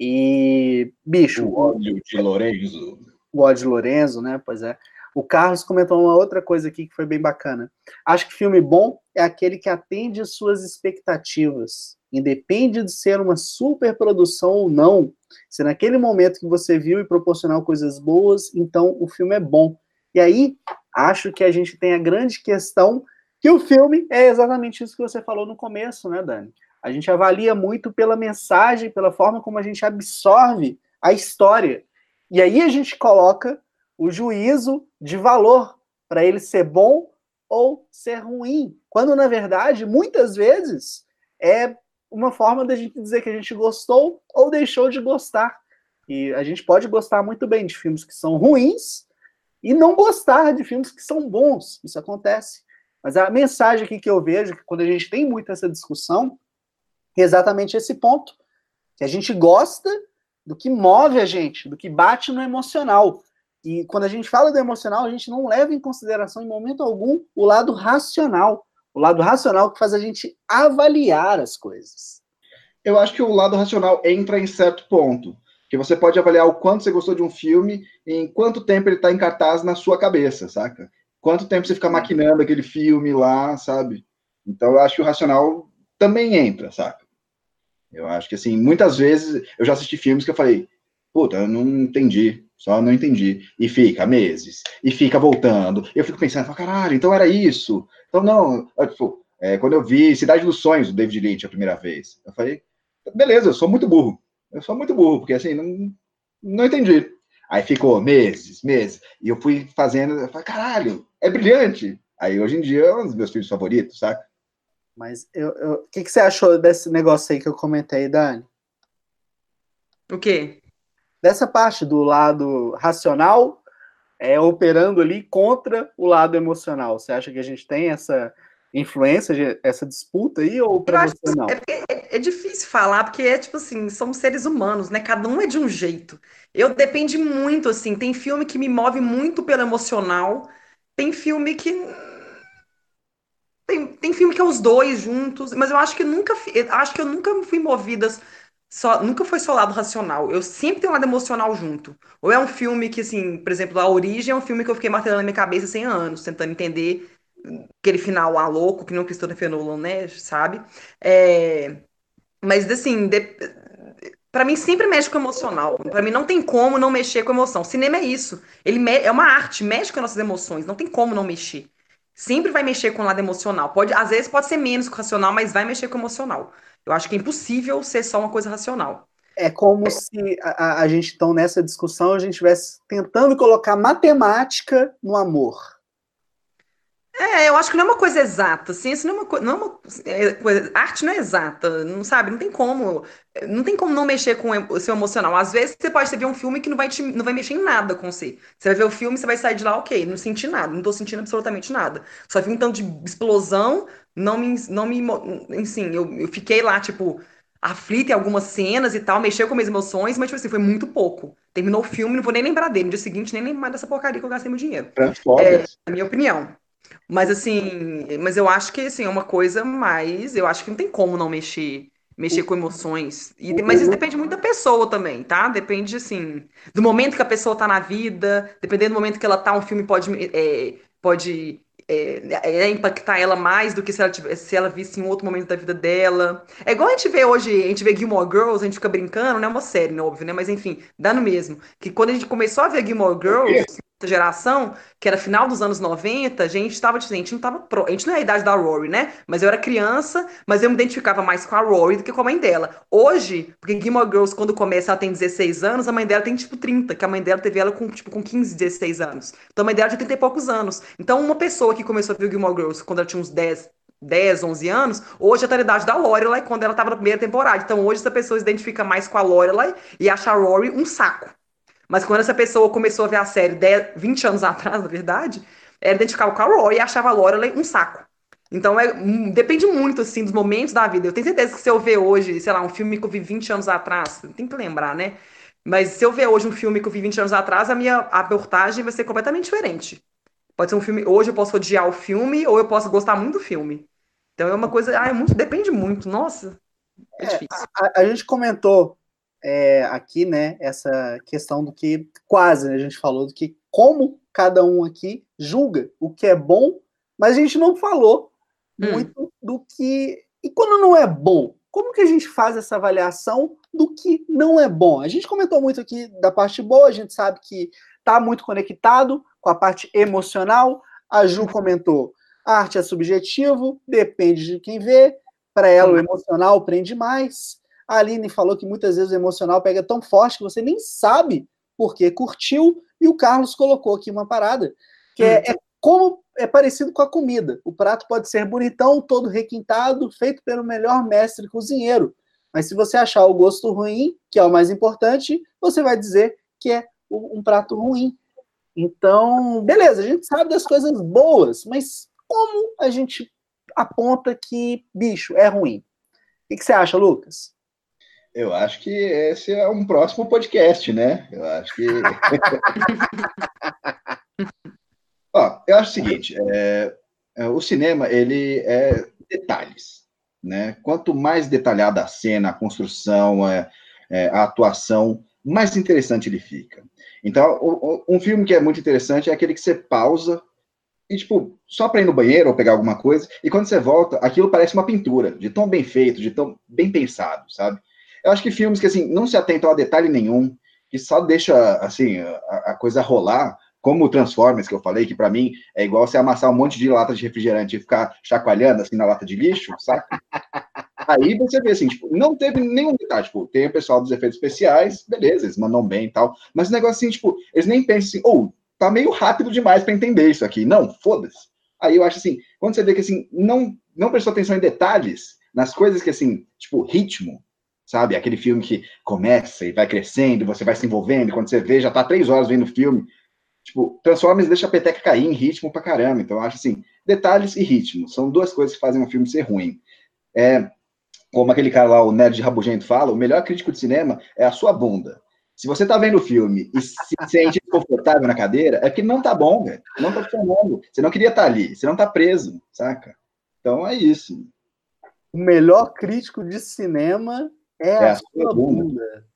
E, bicho. O ódio de Lorenzo. O ódio de Lorenzo, né? Pois é. O Carlos comentou uma outra coisa aqui que foi bem bacana. Acho que filme bom é aquele que atende às suas expectativas. Independe de ser uma super produção ou não. Se naquele momento que você viu e proporcional coisas boas, então o filme é bom. E aí, acho que a gente tem a grande questão que o filme é exatamente isso que você falou no começo, né, Dani? A gente avalia muito pela mensagem, pela forma como a gente absorve a história. E aí a gente coloca o juízo de valor para ele ser bom ou ser ruim. Quando, na verdade, muitas vezes é uma forma da gente dizer que a gente gostou ou deixou de gostar. E a gente pode gostar muito bem de filmes que são ruins e não gostar de filmes que são bons. Isso acontece. Mas a mensagem aqui que eu vejo, que quando a gente tem muito essa discussão, exatamente esse ponto. Que a gente gosta do que move a gente, do que bate no emocional. E quando a gente fala do emocional, a gente não leva em consideração em momento algum o lado racional. O lado racional que faz a gente avaliar as coisas. Eu acho que o lado racional entra em certo ponto. Que você pode avaliar o quanto você gostou de um filme e em quanto tempo ele está em cartaz na sua cabeça, saca? Quanto tempo você fica maquinando aquele filme lá, sabe? Então eu acho que o racional também entra, saca? Eu acho que, assim, muitas vezes eu já assisti filmes que eu falei, puta, eu não entendi, só não entendi. E fica meses, e fica voltando. Eu fico pensando, caralho, então era isso. Então, não, eu, tipo, é, quando eu vi Cidade dos Sonhos, do David Lynch, a primeira vez, eu falei, beleza, eu sou muito burro. Eu sou muito burro, porque, assim, não, não entendi. Aí ficou meses, meses, e eu fui fazendo, eu falei, caralho, é brilhante. Aí, hoje em dia, é um dos meus filmes favoritos, saca? Mas eu, eu, o que, que você achou desse negócio aí que eu comentei, Dani? O quê? Dessa parte do lado racional é, operando ali contra o lado emocional. Você acha que a gente tem essa influência, essa disputa aí, ou para você não? É, é, é, difícil falar, porque é tipo assim, somos seres humanos, né? Cada um é de um jeito. Eu depende muito, assim, tem filme que me move muito pelo emocional, tem filme que tem, tem filme que é os dois juntos, mas eu acho que nunca acho que eu nunca fui movida só, nunca foi só lado racional. Eu sempre tenho um lado emocional junto. Ou é um filme que, assim, por exemplo, A Origem é um filme que eu fiquei martelando na minha cabeça 100 anos, tentando entender aquele final lá louco, que não Christopher Nolan, né, sabe? É, mas, assim, de, para mim sempre mexe com o emocional. Para mim não tem como não mexer com a emoção. Cinema é isso. Ele é uma arte, mexe com as nossas emoções. Não tem como não mexer sempre vai mexer com o lado emocional. Pode, às vezes pode ser menos racional, mas vai mexer com o emocional. Eu acho que é impossível ser só uma coisa racional. É como se a, a gente, então, nessa discussão, a gente estivesse tentando colocar matemática no amor. É, eu acho que não é uma coisa exata. Ciência não é uma, co não é uma é, coisa. Arte não é exata, não sabe? Não tem como. Não tem como não mexer com o seu emocional. Às vezes você pode ver um filme que não vai, te, não vai mexer em nada com você. Você vai ver o filme, você vai sair de lá, ok, não senti nada, não tô sentindo absolutamente nada. Só vi um tanto de explosão, não me. Não me enfim, eu, eu fiquei lá, tipo, aflita em algumas cenas e tal, mexeu com minhas emoções, mas, tipo assim, foi muito pouco. Terminou o filme, não vou nem lembrar dele. No dia seguinte, nem lembrar dessa porcaria que eu gastei meu dinheiro. É, a minha opinião. Mas assim, mas eu acho que assim, é uma coisa mais. Eu acho que não tem como não mexer, mexer com emoções. E, mas isso depende muito da pessoa também, tá? Depende, assim, do momento que a pessoa tá na vida, dependendo do momento que ela tá, um filme pode, é, pode é, é, impactar ela mais do que se ela, se ela visse em outro momento da vida dela. É igual a gente vê hoje, a gente vê Gilmore Girls, a gente fica brincando, não é uma série, né, óbvio, né? Mas enfim, dá no mesmo. Que quando a gente começou a ver Gilmore Girls, geração, que era final dos anos 90, a gente estava, a gente não tava pro, a gente não é a idade da Rory, né? Mas eu era criança, mas eu me identificava mais com a Rory do que com a mãe dela. Hoje, porque Gilmore Girls quando começa ela tem 16 anos, a mãe dela tem tipo 30, que a mãe dela teve ela com tipo com 15, 16 anos. Então a mãe dela tinha 30 e poucos anos. Então uma pessoa que começou a ver Gilmore Girls quando ela tinha uns 10, 10, 11 anos, hoje é a idade da Lorelai quando ela estava na primeira temporada. Então hoje essa pessoa se identifica mais com a Lorelai e acha a Rory um saco. Mas quando essa pessoa começou a ver a série 10, 20 anos atrás, na verdade, ela identificava com a Rory e achava a Lorelai um saco. Então, é, depende muito, assim, dos momentos da vida. Eu tenho certeza que se eu ver hoje, sei lá, um filme que eu vi 20 anos atrás, tem que lembrar, né? Mas se eu ver hoje um filme que eu vi 20 anos atrás, a minha abordagem vai ser completamente diferente. Pode ser um filme, hoje eu posso odiar o filme, ou eu posso gostar muito do filme. Então é uma coisa, ah, é muito, depende muito. Nossa, é, é difícil. A, a, gente comentou é, aqui, né, essa questão do que quase né, a gente falou do que como cada um aqui julga o que é bom, mas a gente não falou hum. muito do que e quando não é bom, como que a gente faz essa avaliação do que não é bom? A gente comentou muito aqui da parte boa, a gente sabe que está muito conectado com a parte emocional. A Ju uhum. comentou: arte é subjetivo, depende de quem vê. Para ela, o emocional prende mais. A Aline falou que muitas vezes o emocional pega tão forte que você nem sabe porque curtiu. E o Carlos colocou aqui uma parada, que é, é como é parecido com a comida. O prato pode ser bonitão, todo requintado, feito pelo melhor mestre cozinheiro. Mas se você achar o gosto ruim, que é o mais importante, você vai dizer que é um prato ruim. Então, beleza, a gente sabe das coisas boas, mas como a gente aponta que, bicho, é ruim? O que, você acha, Lucas? Eu acho que esse é um próximo podcast, né? Eu acho que. Ó, eu acho o seguinte: é, é, o cinema ele é detalhes, né? Quanto mais detalhada a cena, a construção, é, é a atuação, mais interessante ele fica. Então, um filme que é muito interessante é aquele que você pausa e, tipo, só para ir no banheiro ou pegar alguma coisa, e quando você volta, aquilo parece uma pintura, de tão bem feito, de tão bem pensado, sabe? Eu acho que filmes que, assim, não se atentam a detalhe nenhum, que só deixa, assim, a, a coisa rolar, como o Transformers, que eu falei, que para mim é igual você amassar um monte de lata de refrigerante e ficar chacoalhando, assim, na lata de lixo, saca? Aí você vê, assim, tipo, não teve nenhum detalhe, tipo, tem o pessoal dos efeitos especiais, beleza, eles mandam bem e tal, mas o negócio, assim, tipo, eles nem pensam assim, ou, oh, tá meio rápido demais para entender isso aqui. Não, foda-se. Aí eu acho assim, quando você vê que assim, não, não prestou atenção em detalhes, nas coisas que assim, tipo, ritmo, sabe? Aquele filme que começa e vai crescendo, você vai se envolvendo, quando você vê, já tá três horas vendo o filme. Tipo, Transformers deixa a peteca cair em ritmo pra caramba. Então, eu acho assim, detalhes e ritmo são duas coisas que fazem um filme ser ruim. É, como aquele cara lá, o Nerd Rabugento, fala, o melhor crítico de cinema é a sua bunda. Se você tá vendo o filme e se sente desconfortável na cadeira, é porque não tá bom, velho. Não tá funcionando. Você não queria estar tá ali, você não tá preso, saca? Então é isso. O melhor crítico de cinema é, é a, a sua bunda. bunda.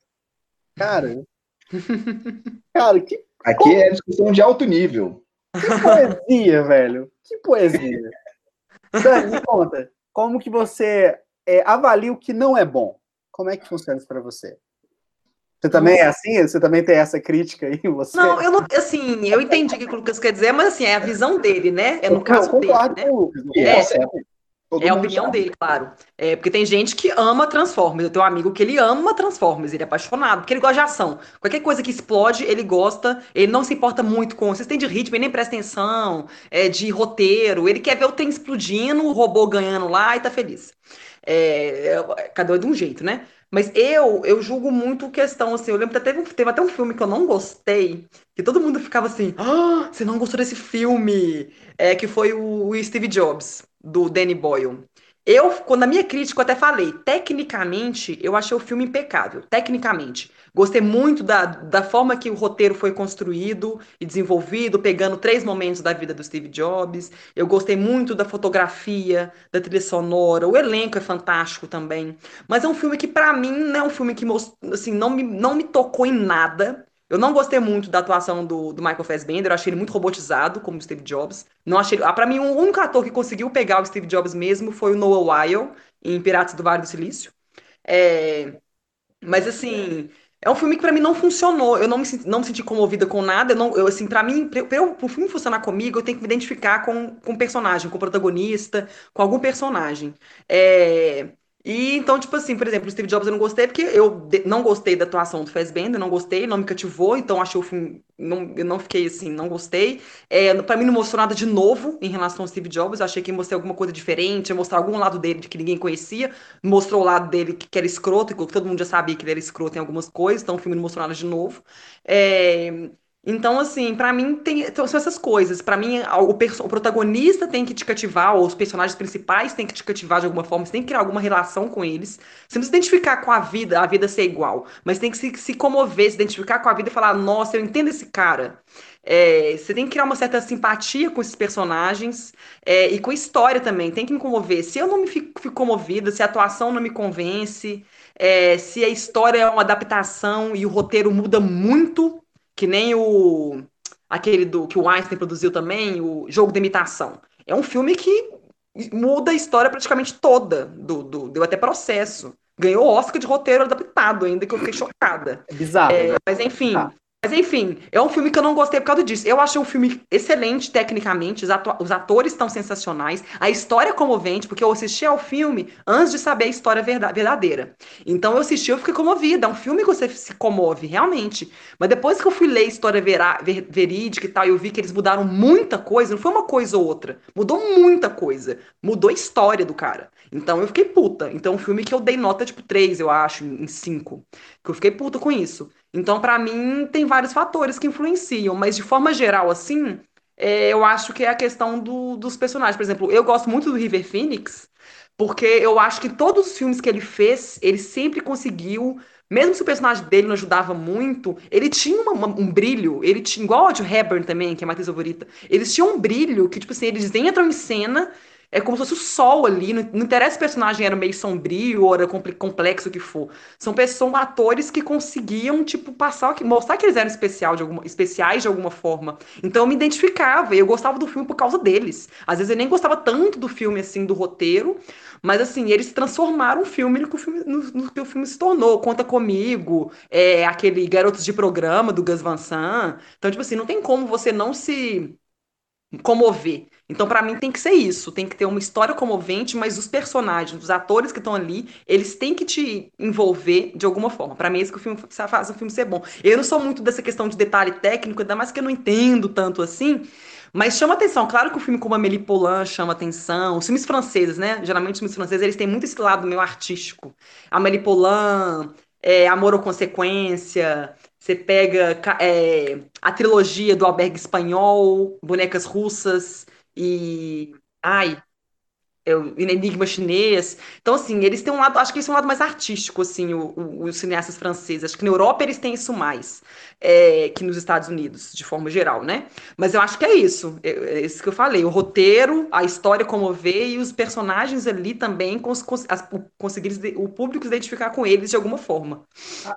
Cara. cara, que. Aqui Como... é discussão de alto nível. Que poesia, velho. Que poesia. Dani, me conta. Como que você é, avalia o que não é bom? Como é que funciona isso para você? Você também é assim? Você também tem essa crítica aí? Você... Não, eu não, assim, eu entendi o que o Lucas quer dizer, mas assim, é a visão dele, né? É no caso eu dele. Né? Com o Lucas, é, é, Todo é a opinião sabe. dele, claro. É, porque tem gente que ama Transformers. Eu tenho um amigo que ele ama Transformers, ele é apaixonado, porque ele gosta de ação. Qualquer coisa que explode, ele gosta, ele não se importa muito com. Vocês têm de ritmo, ele nem presta atenção, é, de roteiro. Ele quer ver o trem explodindo, o robô ganhando lá e tá feliz. É, é cada um é de um jeito, né? Mas eu, eu julgo muito questão, assim, eu lembro que teve, teve até um filme que eu não gostei, que todo mundo ficava assim, ah, você não gostou desse filme? É, que foi o, o Steve Jobs do Danny Boyle. Eu, quando a minha crítica, eu até falei, tecnicamente, eu achei o filme impecável, tecnicamente. Gostei muito da, da forma que o roteiro foi construído e desenvolvido, pegando três momentos da vida do Steve Jobs. Eu gostei muito da fotografia, da trilha sonora, o elenco é fantástico também. Mas é um filme que, para mim, não é um filme que assim, não, me, não me tocou em nada. Eu não gostei muito da atuação do, do Michael Fassbender, eu achei ele muito robotizado, como o Steve Jobs. Não achei. Ah, para mim, o único ator que conseguiu pegar o Steve Jobs mesmo foi o Noah Weil, em Piratas do Vale do Silício. É... Mas assim. É um filme que para mim não funcionou. Eu não me, não me senti comovida com nada. Eu não, eu, assim, para mim, para o filme funcionar comigo, eu tenho que me identificar com, com o personagem, com o protagonista, com algum personagem. É, e então, tipo assim, por exemplo, o Steve Jobs eu não gostei porque eu não gostei da atuação do Fassbender, não gostei, não me cativou, então achei o filme, não, eu não fiquei assim, não gostei. É, para mim não mostrou nada de novo em relação ao Steve Jobs, eu achei que ia mostrar alguma coisa diferente, ia mostrar algum lado dele que ninguém conhecia, mostrou o lado dele que, que era escroto, que todo mundo já sabia que ele era escroto em algumas coisas, então o filme não mostrou nada de novo. É, então, assim, para mim tem, então, são essas coisas. Para mim, o, o, protagonista tem que te cativar, ou os personagens principais têm que te cativar de alguma forma, você tem que criar alguma relação com eles. Você não se identificar com a vida, a vida ser igual, mas tem que se, se comover, se identificar com a vida e falar: nossa, eu entendo esse cara. É, você tem que criar uma certa simpatia com esses personagens é, e com a história também. Tem que me comover. Se eu não me fico, fico comovida, se a atuação não me convence, é, se a história é uma adaptação e o roteiro muda muito que nem o aquele do que o Einstein produziu também, o Jogo de Imitação. É um filme que muda a história praticamente toda, do, do deu até processo. Ganhou Oscar de roteiro adaptado, ainda que eu fiquei chocada. É bizarro. É, né? Mas enfim, ah. Mas enfim, é um filme que eu não gostei por causa disso. Eu achei um filme excelente tecnicamente, os, os atores estão sensacionais, a história é comovente, porque eu assisti ao filme antes de saber a história verdadeira. Então eu assisti, eu fiquei comovida. É um filme que você se comove, realmente. Mas depois que eu fui ler a história ver verídica e tal, eu vi que eles mudaram muita coisa, não foi uma coisa ou outra. Mudou muita coisa. Mudou a história do cara. Então eu fiquei puta. Então é um filme que eu dei nota tipo 3, eu acho, em 5. Que eu fiquei puta com isso. Então, para mim, tem vários fatores que influenciam, mas de forma geral, assim, é, eu acho que é a questão do, dos personagens. Por exemplo, eu gosto muito do River Phoenix, porque eu acho que todos os filmes que ele fez, ele sempre conseguiu mesmo se o personagem dele não ajudava muito, ele tinha uma, uma, um brilho, ele tinha, igual o de Hepburn também, que é a matriz favorita, eles tinham um brilho que, tipo assim, eles entram em cena é como se fosse o sol ali. Não, não interessa se o personagem era meio sombrio ou era complexo o que for. São, são atores que conseguiam, tipo, passar, mostrar que eles eram especial de alguma, especiais de alguma forma. Então eu me identificava e eu gostava do filme por causa deles. Às vezes eu nem gostava tanto do filme, assim, do roteiro, mas assim, eles transformaram o filme no que o filme, no, no que o filme se tornou. Conta Comigo, é, aquele Garotos de Programa do Gus Van Sant. Então, tipo assim, não tem como você não se comover. Então, para mim, tem que ser isso. Tem que ter uma história comovente, mas os personagens, os atores que estão ali, eles têm que te envolver de alguma forma. Para mim, é isso que o filme faz o filme ser bom. Eu não sou muito dessa questão de detalhe técnico, ainda mais que eu não entendo tanto assim. Mas chama atenção, claro que o filme como Amélie Poulain chama atenção. Os filmes franceses, né? Geralmente os filmes franceses, eles têm muito esse lado meio artístico. Amélie Poulain, é, Amor ou Consequência, você pega é, a trilogia do Albergue Espanhol, Bonecas Russas e. Ai, é o Enigma Chinês. Então, assim, eles têm um lado, acho que eles têm um lado mais artístico, assim, o, o, os cineastas franceses. Acho que na Europa eles têm isso mais é, que nos Estados Unidos, de forma geral, né? Mas eu acho que é isso. É, é isso que eu falei. O roteiro, a história comover e os personagens ali também cons, cons, as, conseguir o público se identificar com eles de alguma forma.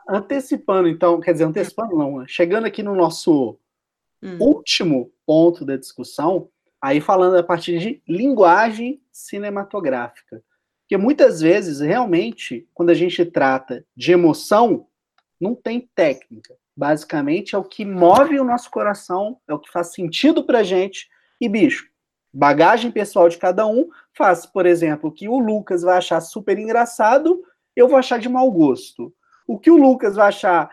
Antecipando, então, quer dizer, antecipando não, né? chegando aqui no nosso hum. último ponto da discussão, Aí falando a partir de linguagem cinematográfica. Porque muitas vezes, realmente, quando a gente trata de emoção, não tem técnica. Basicamente, é o que move o nosso coração, é o que faz sentido pra gente. E, bicho, bagagem pessoal de cada um faz, por exemplo, que o Lucas vai achar super engraçado, eu vou achar de mau gosto. O que o Lucas vai achar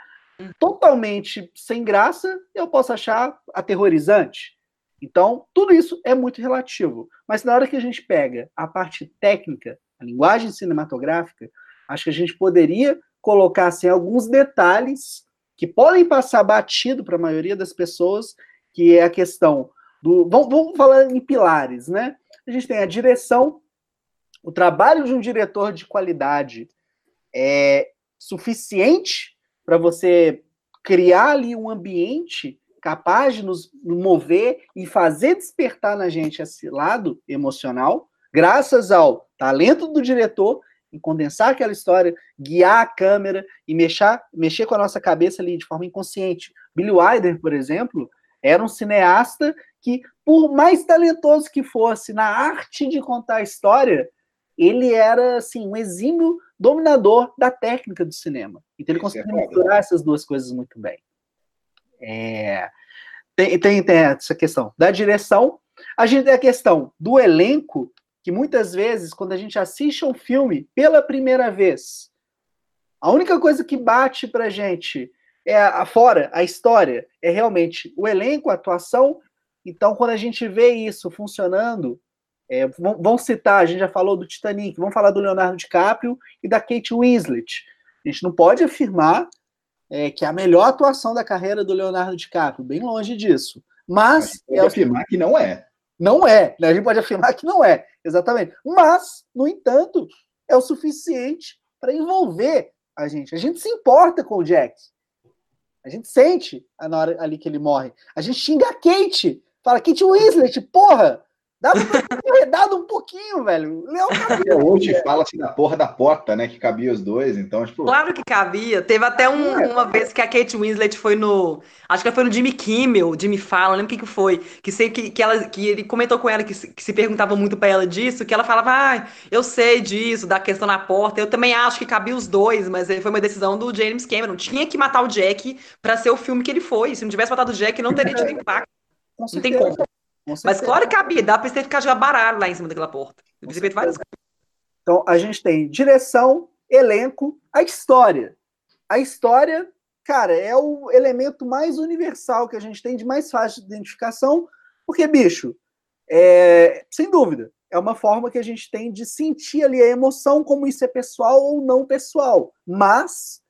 totalmente sem graça, eu posso achar aterrorizante. Então, tudo isso é muito relativo. Mas na hora que a gente pega a parte técnica, a linguagem cinematográfica, acho que a gente poderia colocar assim, alguns detalhes que podem passar batido para a maioria das pessoas, que é a questão do. Vamos, vamos falar em pilares, né? A gente tem a direção, o trabalho de um diretor de qualidade é suficiente para você criar ali um ambiente capaz de nos mover e fazer despertar na gente esse lado emocional, graças ao talento do diretor em condensar aquela história, guiar a câmera e mexer, mexer com a nossa cabeça ali de forma inconsciente. Billy Wilder, por exemplo, era um cineasta que, por mais talentoso que fosse na arte de contar a história, ele era assim um exímio dominador da técnica do cinema. Então ele é conseguia misturar essas duas coisas muito bem. É, tem, tem, tem essa questão da direção. A gente tem a questão do elenco, que muitas vezes, quando a gente assiste um filme pela primeira vez, a única coisa que bate pra gente é a, fora a história, é realmente o elenco, a atuação. Então, quando a gente vê isso funcionando, é, vamos citar, a gente já falou do Titanic, vamos falar do Leonardo DiCaprio e da Kate Winslet. A gente não pode afirmar é, que é a melhor atuação da carreira do Leonardo DiCaprio, bem longe disso. Mas. Pode é afirmar que não é. Não é, né? a gente pode afirmar que não é, exatamente. Mas, no entanto, é o suficiente para envolver a gente. A gente se importa com o Jack. A gente sente na hora ali que ele morre. A gente xinga a Kate. Fala, Kate Winslet, porra! Dá pra ter enredado um pouquinho, velho. Leão cabia. Hoje fala assim da porra da porta, né? Que cabia os dois, então, tipo. Claro que cabia. Teve até um, é. uma vez que a Kate Winslet foi no. Acho que foi no Jimmy Kimmel, Jimmy Fallon, lembro o que, que foi. Que sei que, que, ela, que ele comentou com ela que, que se perguntava muito pra ela disso, que ela falava, ah, eu sei disso, da questão na porta. Eu também acho que cabia os dois, mas foi uma decisão do James Cameron. Tinha que matar o Jack pra ser o filme que ele foi. Se não tivesse matado o Jack, não teria tido impacto. Não tem como. Mas claro que cabia, dá pra você ficar jogando baralho lá em cima daquela porta. várias. Então, a gente tem direção, elenco, a história. A história, cara, é o elemento mais universal que a gente tem de mais fácil de identificação, porque, bicho, é, sem dúvida, é uma forma que a gente tem de sentir ali a emoção, como isso é pessoal ou não pessoal. Mas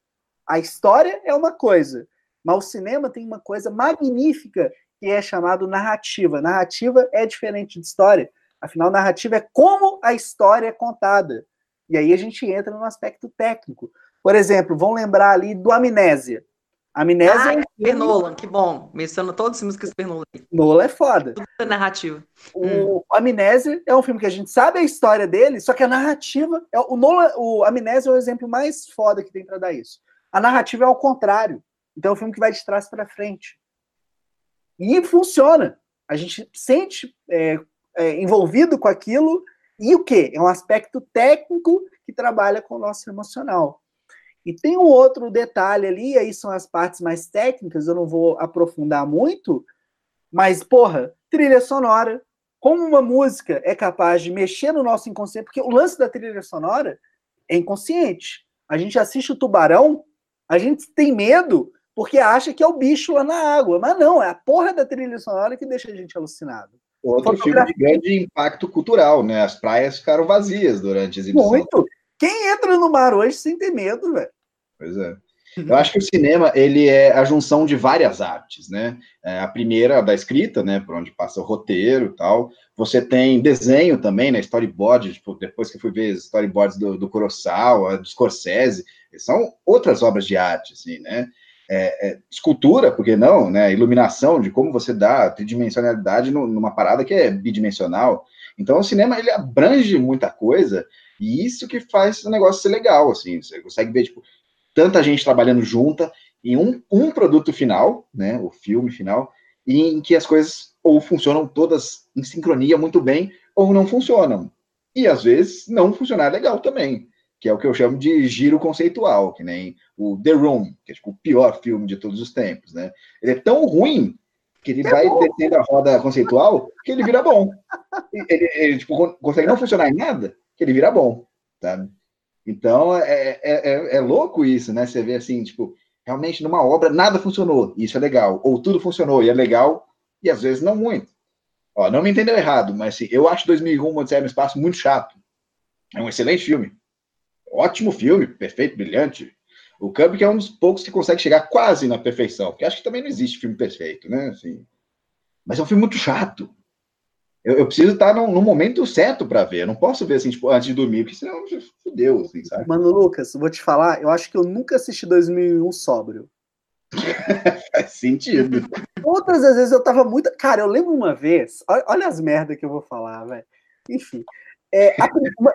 a história é uma coisa, mas o cinema tem uma coisa magnífica que é chamado narrativa. Narrativa é diferente de história. Afinal, narrativa é como a história é contada. E aí a gente entra no aspecto técnico. Por exemplo, vão lembrar ali do Amnésia. Amnésia. Ah, é Christopher Nolan, que bom. Menciono todos os filmes que Christopher Nolan. Nolan é foda. Tudo é narrativa. O hum. Amnésia é um filme que a gente sabe a história dele, só que a narrativa. É, o, Nolan, o Amnésia é o exemplo mais foda que tem para dar isso. A narrativa é ao contrário. Então é um filme que vai de trás para frente. E funciona. A gente sente é, é, envolvido com aquilo. E o que? É um aspecto técnico que trabalha com o nosso emocional. E tem um outro detalhe ali, aí são as partes mais técnicas, eu não vou aprofundar muito, mas, porra, trilha sonora. Como uma música é capaz de mexer no nosso inconsciente, porque o lance da trilha sonora é inconsciente. A gente assiste o tubarão, a gente tem medo, porque acha que é o bicho lá na água. Mas não, é a porra da trilha sonora que deixa a gente alucinado. Outro Fotografia. filme de grande impacto cultural, né? As praias ficaram vazias durante a exibição. Muito. Quem entra no mar hoje sem ter medo, velho? Pois é. Eu acho que o cinema ele é a junção de várias artes, né? É a primeira da escrita, né? Por onde passa o roteiro, tal. Você tem desenho também, né? Storyboard. Tipo, depois que eu fui ver storyboards do, do Kurosawa, do Scorsese, são outras obras de arte, assim, né? É, é, escultura, porque não, né? Iluminação, de como você dá tridimensionalidade numa parada que é bidimensional. Então, o cinema ele abrange muita coisa e isso que faz o negócio ser legal, assim. Você consegue ver tipo tanta gente trabalhando junta em um, um produto final, né? O filme final, e em que as coisas ou funcionam todas em sincronia muito bem ou não funcionam. E às vezes não funcionar legal também que é o que eu chamo de giro conceitual, que nem o The Room, que é tipo, o pior filme de todos os tempos, né? Ele é tão ruim que ele é vai descendo a roda conceitual, que ele vira bom. Ele, ele tipo, consegue não funcionar em nada, que ele vira bom, sabe? Então, é, é, é, é, louco isso, né? Você vê assim, tipo, realmente numa obra nada funcionou, e isso é legal. Ou tudo funcionou e é legal, e às vezes não muito. Ó, não me entendeu errado, mas assim, eu acho 2001 Odisseia no Espaço muito chato. É um excelente filme. Ótimo filme, perfeito, brilhante. O Kubrick é um dos poucos que consegue chegar quase na perfeição, porque acho que também não existe filme perfeito, né? Assim, mas é um filme muito chato. Eu, eu preciso estar no, no, momento certo para ver. Eu não posso ver assim, tipo, antes de dormir, porque senão fudeu, assim, sabe? Mano, Lucas, vou te falar, eu acho que eu nunca assisti 2001 sóbrio. Faz sentido. Outras vezes eu tava muito. Cara, eu lembro uma vez. Olha as merdas que eu vou falar, velho. Enfim. É, a,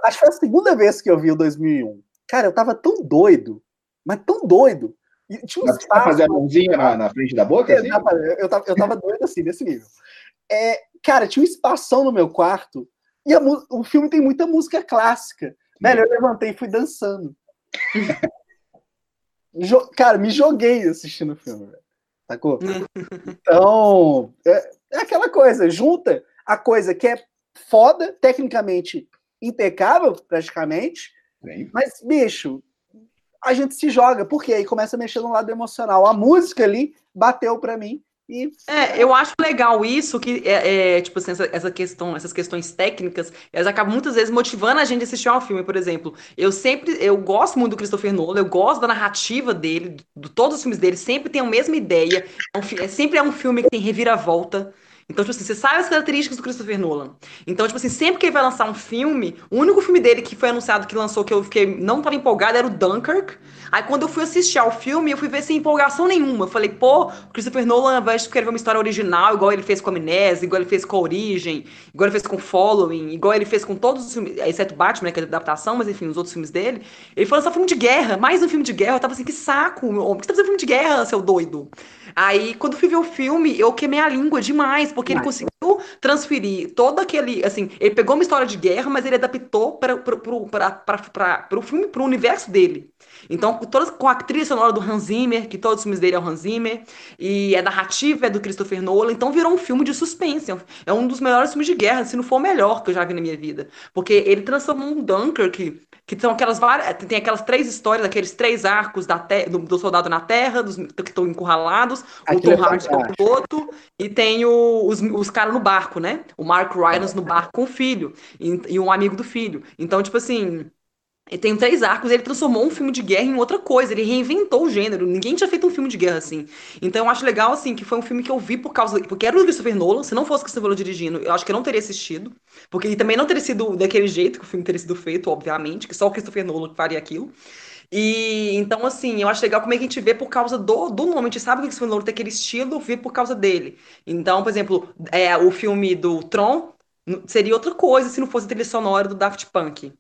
acho que foi a segunda vez que eu vi o 2001. Cara, eu tava tão doido, mas tão doido. E tinha um espaço, fazer a mãozinha na, na, frente da boca? É, assim? eu, tava, eu tava doido assim, nesse nível. É, cara, tinha um espação no meu quarto e a, o filme tem muita música clássica. Velho, eu levantei e fui dançando. cara, me joguei assistindo o filme, velho. Sacou? Então, é, é, aquela coisa, junta a coisa que é foda, tecnicamente impecável, praticamente, Sim. mas, bicho, a gente se joga, porque aí começa a mexer no lado emocional. A música ali bateu para mim e... É, eu acho legal isso, que é, é tipo assim, essa, essa, questão, essas questões técnicas, elas acabam muitas vezes motivando a gente a assistir ao filme, por exemplo. Eu sempre, eu gosto muito do Christopher Nolan, eu gosto da narrativa dele, de todos os filmes dele, sempre tem a mesma ideia, é, é sempre é um filme que tem reviravolta. Então, tipo assim, você sabe as características do Christopher Nolan. Então, tipo assim, sempre que ele vai lançar um filme, o único filme dele que foi anunciado que lançou que eu fiquei não tava empolgado era o Dunkirk. Aí quando eu fui assistir ao filme, eu fui ver sem empolgação nenhuma. Eu falei, pô, o Christopher Nolan vai escrever uma história original, igual ele fez com a Amnésia, igual ele fez com a Origem, igual ele fez com Following, igual ele fez com todos os filmes, exceto Batman, que é adaptação, mas enfim, os outros filmes dele. Ele falou, só filme de guerra, mais um filme de guerra. Eu tava assim, que saco, meu homem, que você tá fazendo filme de guerra, seu doido? Aí, quando eu fui ver o filme, eu queimei a língua demais, porque ele conseguiu transferir todo aquele. Assim, ele pegou uma história de guerra, mas ele adaptou para o filme, para o universo dele. Então, todas, com a trilha sonora do Hans Zimmer, que todos os filmes dele é o Hans Zimmer, e a narrativa é do Christopher Nolan, então virou um filme de suspense. É um dos melhores filmes de guerra, se não for o melhor que eu já vi na minha vida. Porque ele transformou um Dunkirk que são aquelas várias. Tem aquelas três histórias, aqueles três arcos da te, do, do soldado na Terra, dos que estão encurralados, Aquilo o Tom Hardy é o piloto, e tem o, os, os caras no barco, né? O Mark Rylance no barco com o filho, e, e um amigo do filho. Então, tipo assim. Ele tem três arcos, ele transformou um filme de guerra em outra coisa, ele reinventou o gênero. Ninguém tinha feito um filme de guerra assim. Então eu acho legal, assim, que foi um filme que eu vi por causa. Porque era o Christopher Nolan, se não fosse o Christopher Nolan dirigindo, eu acho que eu não teria assistido. Porque ele também não teria sido daquele jeito que o filme teria sido feito, obviamente, que só o Christopher Nolan faria aquilo. E então, assim, eu acho legal como é que a gente vê por causa do, do nome. A gente sabe que o Christopher Nolan tem aquele estilo, vê por causa dele. Então, por exemplo, é, o filme do Tron seria outra coisa se não fosse a trilha sonora do Daft Punk.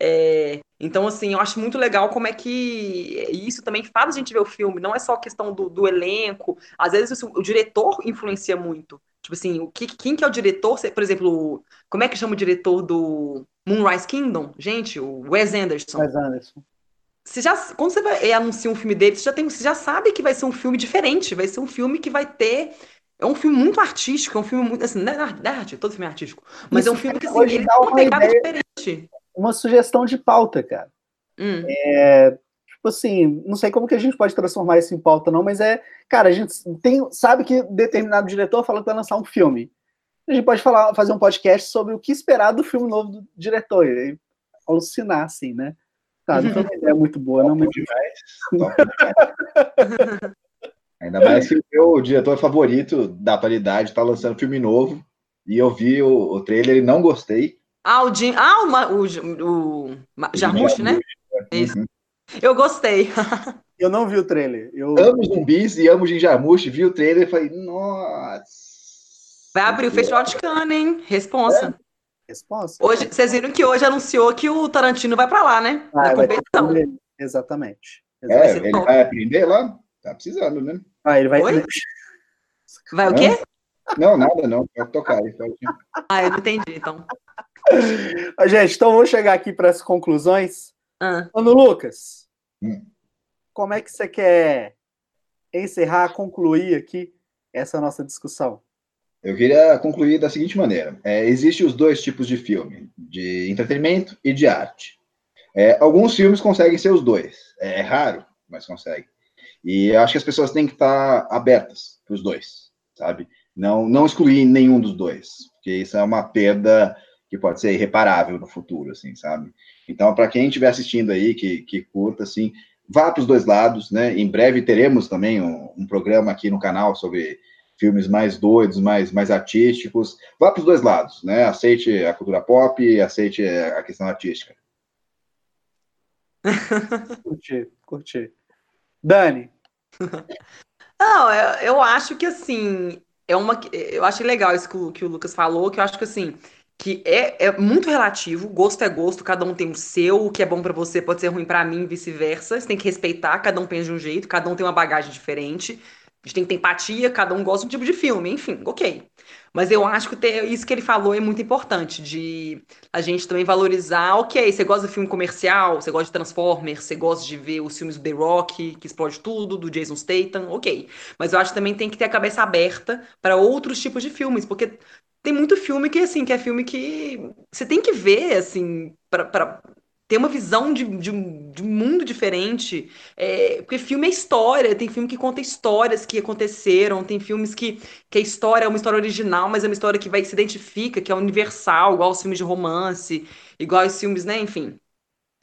É, então, assim, eu acho muito legal como é que isso também faz a gente ver o filme. Não é só a questão do, do elenco. Às vezes o, o, diretor influencia muito. Tipo assim, o que, quem que é o diretor? Por exemplo, como é que chama o diretor do Moonrise Kingdom? Gente, o Wes Anderson. Wes Anderson. Você já, quando você vai, anuncia um filme dele, você já, tem, você já sabe que vai ser um filme diferente. Vai ser um filme que vai ter é um filme muito artístico, é um filme muito. Assim, não é, não é arte, todo filme é artístico. Mas Isso, é um filme que assim, ele tem uma pegada ideia... diferente uma sugestão de pauta, cara. Hum. É, tipo assim, não sei como que a gente pode transformar isso em pauta, não, mas é, cara, a gente tem, sabe que determinado diretor falou que vai lançar um filme. A gente pode falar, fazer um podcast sobre o que esperar do filme novo do diretor, e alucinar, assim, né? Tá, não foi uma ideia muito boa, não, mas... Ainda mais que o meu diretor favorito da atualidade está lançando filme novo, e eu vi o, o trailer e não gostei. Ah, o Jim. Ah, o, o, o Jarmusch, né? É. Isso. Eu gostei. eu não vi o trailer. Eu... Amo zumbis e amo Jim Jarmusch. Vi o trailer e falei, nossa. Vai abrir o Festival de Cannes, hein? Responsa. É. Responsa. Hoje, vocês viram que hoje anunciou que o Tarantino vai para lá, né? Ah, Na competição. Exatamente. Exatamente. É, ele vai aprender lá? Tá precisando, né? Ah, ele vai. Oi? Vai o quê? Não, nada, não. Vai tocar. Ah, eu não entendi, então. Gente, então vamos chegar aqui para as conclusões. Ah. Ano Lucas, hum. como é que você quer encerrar, concluir aqui essa nossa discussão? Eu queria concluir da seguinte maneira: é, Existem os dois tipos de filme, de entretenimento e de arte. É, alguns filmes conseguem ser os dois. É, é raro, mas conseguem. E eu acho que as pessoas têm que estar abertas para os dois, sabe? Não, não excluir nenhum dos dois, porque isso é uma perda que pode ser irreparável no futuro, assim, sabe? Então, para quem estiver assistindo aí, que, que curta, assim, vá para os dois lados, né? Em breve teremos também um, um, programa aqui no canal sobre filmes mais doidos, mais, mais artísticos. Vá para os dois lados, né? Aceite a cultura pop e aceite a questão artística. curti, curti. Dani. Não, eu, eu acho que assim, é uma. Eu acho legal isso que o, que o Lucas falou, que eu acho que assim, que é, é muito relativo, gosto é gosto, cada um tem o seu, o que é bom para você pode ser ruim para mim vice-versa. Você tem que respeitar, cada um pensa de um jeito, cada um tem uma bagagem diferente. Gente tem que ter empatia, cada um gosta de um tipo de filme, enfim, ok. Mas eu acho que ter, isso que ele falou é muito importante, de a gente também valorizar, ok, você gosta de filme comercial, você gosta de Transformers, você gosta de ver os filmes do The Rock, que explode tudo, do Jason Statham, ok. Mas eu acho que também tem que ter a cabeça aberta para outros tipos de filmes, porque tem muito filme que, assim, que é filme que você tem que ver, assim, para ter uma visão de, de, de mundo diferente. É, porque filme é história, tem filme que conta histórias que aconteceram, tem filmes que, que a história é uma história original, mas é uma história que vai se identifica, que é universal, igual os filmes de romance, igual os filmes, né, enfim.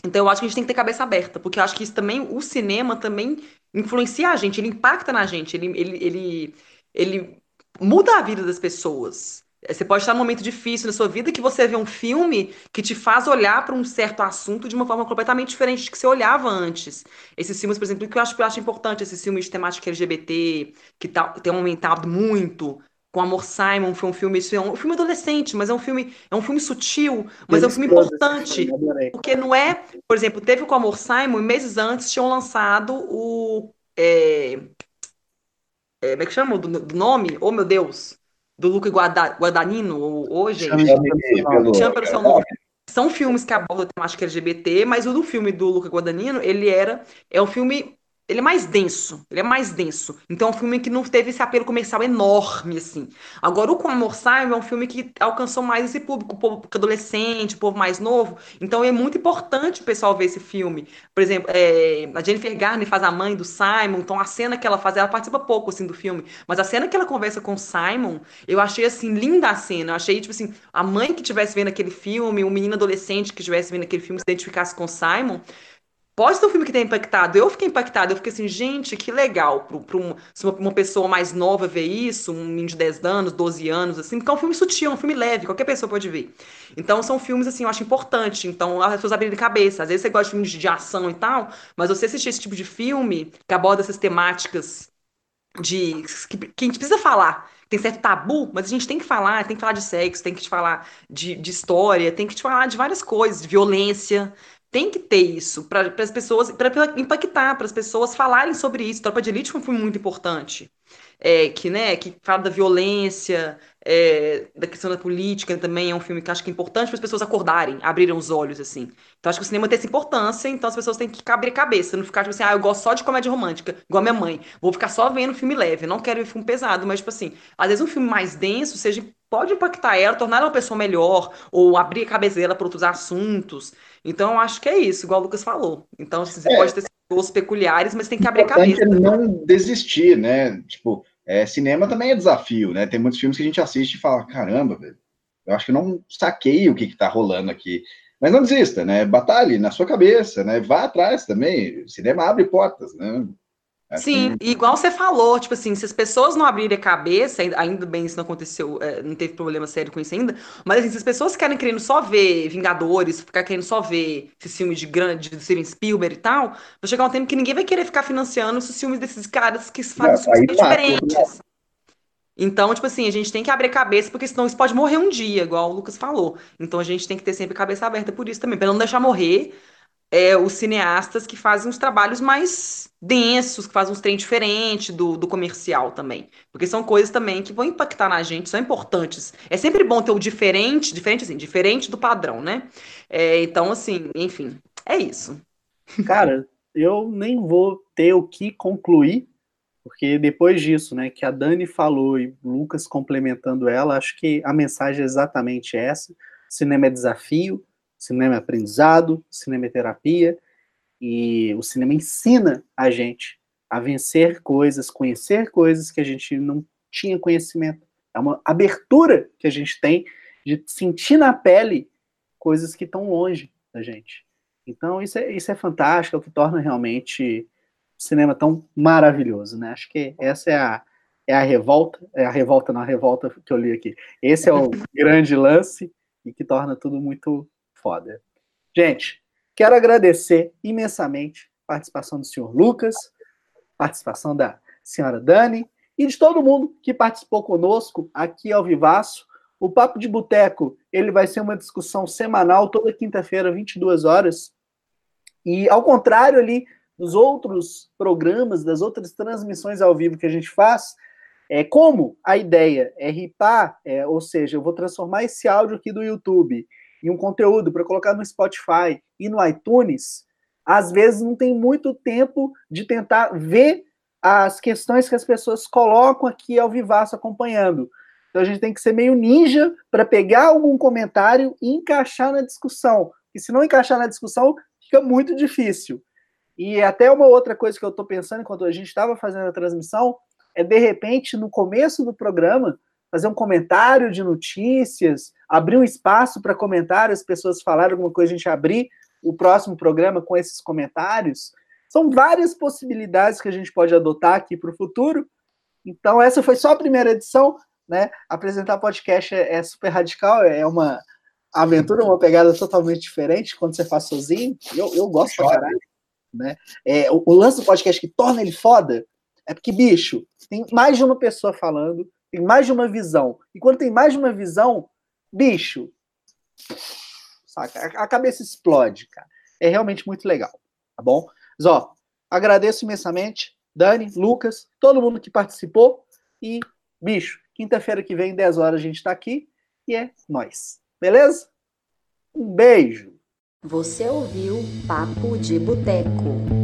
Então eu acho que a gente tem que ter cabeça aberta, porque eu acho que isso também, o cinema também influencia a gente, ele impacta na gente, ele, ele, ele, ele muda a vida das pessoas. Você pode estar num momento difícil na sua vida que você vê um filme que te faz olhar para um certo assunto de uma forma completamente diferente de que você olhava antes. Esses filmes, por exemplo, que eu acho, que eu acho importante, esses filmes de temática LGBT, que tá, tem aumentado muito. Com Amor Simon foi um filme, isso é um, um filme adolescente, mas é um filme, é um filme sutil, mas é um filme importante. Porque não é, por exemplo, teve com Amor Simon, e meses antes tinham lançado o. É, é, como é que chama do, do nome? Oh, meu Deus! Do Luca Guadagnino, hoje. Chame, Chame pelo seu nome. São filmes que abordam a temática LGBT, mas o do filme do Luca Guadagnino, ele era. É um filme ele é mais denso, ele é mais denso. Então é um filme que não teve esse apelo comercial enorme, assim. Agora, o Com Amor Simon é um filme que alcançou mais esse público, o povo adolescente, o povo mais novo. Então é muito importante o pessoal ver esse filme. Por exemplo, é, a Jennifer Garner faz a mãe do Simon, então a cena que ela faz, ela participa pouco, assim, do filme. Mas a cena que ela conversa com o Simon, eu achei, assim, linda a cena. Eu achei, tipo assim, a mãe que estivesse vendo aquele filme, o menino adolescente que estivesse vendo aquele filme se identificasse com o Simon Pode ser um filme que tenha impactado. Eu fiquei impactada. Eu fiquei assim, gente, que legal. Para um, uma, pessoa mais nova ver isso, um menino de 10 anos, 12 anos, assim, porque é um filme sutil, é um filme leve, qualquer pessoa pode ver. Então, são filmes, assim, eu acho importante. Então, as pessoas abrirem cabeça. Às vezes você gosta de filmes de ação e tal, mas você assistir esse tipo de filme que aborda essas temáticas de que, que a gente precisa falar. Tem certo tabu, mas a gente tem que falar, tem que falar de sexo, tem que te falar de, de história, tem que te falar de várias coisas, de violência. Tem que ter isso para as pessoas, para impactar, para as pessoas falarem sobre isso. Tropa de Elite foi um filme muito importante. É, que, né, que fala da violência, é, da questão da política também é um filme que acho que é importante para as pessoas acordarem, abrirem os olhos, assim. Então acho que o cinema tem essa importância, então as pessoas têm que abrir a cabeça, não ficar tipo assim, ah, eu gosto só de comédia romântica, igual a minha mãe, vou ficar só vendo filme leve, não quero ver filme pesado, mas tipo assim, às vezes um filme mais denso seja, pode impactar ela, tornar ela uma pessoa melhor, ou abrir a cabeça dela para outros assuntos. Então, eu acho que é isso, igual o Lucas falou. Então, assim, você é. pode ter gostos peculiares, mas tem que abrir a cabeça. É não desistir, né? Tipo, é, cinema também é desafio, né? Tem muitos filmes que a gente assiste e fala, caramba, velho, eu acho que não saquei o que, que tá rolando aqui. Mas não desista, né? Batalhe na sua cabeça, né? Vá atrás também. O cinema abre portas, né? Sim, igual você falou, tipo assim, se as pessoas não abrirem a cabeça, ainda bem isso não aconteceu, é, não teve problema sério com isso ainda, mas assim, se as pessoas ficarem querendo só ver Vingadores, ficar querendo só ver esses filmes de grande, de Steven Spielberg e tal, vai chegar um tempo que ninguém vai querer ficar financiando esses filmes desses caras que fazem filmes diferentes. Então, tipo assim, a gente tem que abrir a cabeça, porque senão isso pode morrer um dia, igual o Lucas falou. Então a gente tem que ter sempre a cabeça aberta por isso também, para não deixar morrer é, os cineastas que fazem os trabalhos mais densos, que fazem uns trem diferente do, do comercial também. Porque são coisas também que vão impactar na gente, são importantes. É sempre bom ter o diferente, diferente assim, diferente do padrão, né? É, então, assim, enfim, é isso. Cara, eu nem vou ter o que concluir, Porque depois disso, né, que a Dani falou e Lucas complementando ela, acho que a mensagem é exatamente essa. Cinema é desafio, cinema é aprendizado, cinema é terapia, e o cinema ensina a gente a vencer coisas, conhecer coisas que a gente não tinha conhecimento. É uma abertura que a gente tem de sentir na pele coisas que estão longe da gente. Então, isso é, isso é fantástico, é o que torna realmente o cinema tão maravilhoso, né? Acho que essa é a, é a revolta, é a revolta, não a revolta que eu li aqui. Esse é o grande lance e que torna tudo muito foda. Gente, quero agradecer imensamente a participação do senhor Lucas, participação da senhora Dani e de todo mundo que participou conosco aqui ao Vivaço. O Papo de Boteco, ele vai ser uma discussão semanal, toda quinta-feira, 22 horas. E ao contrário ali dos outros programas, das outras transmissões ao vivo que a gente faz, é como a ideia é ripar, é, ou seja, eu vou transformar esse áudio aqui do YouTube em um conteúdo para colocar no Spotify e no iTunes, às vezes não tem muito tempo de tentar ver as questões que as pessoas colocam aqui ao vivaço acompanhando. Então a gente tem que ser meio ninja para pegar algum comentário e encaixar na discussão. E se não encaixar na discussão, fica muito difícil. E até uma outra coisa que eu estou pensando enquanto a gente estava fazendo a transmissão é de repente no começo do programa fazer um comentário de notícias, abrir um espaço para comentários, as pessoas falarem alguma coisa, a gente abrir o próximo programa com esses comentários. São várias possibilidades que a gente pode adotar aqui para o futuro. Então, essa foi só a primeira edição. Né? Apresentar podcast é, é super radical, é uma aventura, uma pegada totalmente diferente quando você faz sozinho. Eu, eu gosto pra caralho. Né? É, o, o lance do podcast que torna ele foda é porque, bicho, tem mais de uma pessoa falando, tem mais de uma visão. E quando tem mais de uma visão, bicho, saca? A cabeça explode, cara. É realmente muito legal, tá bom? Mas, ó, agradeço imensamente, Dani, Lucas, todo mundo que participou e, bicho, quinta-feira que vem, 10 horas, a gente tá aqui e é nós. Beleza? Um beijo. Você ouviu Papo de Boteco.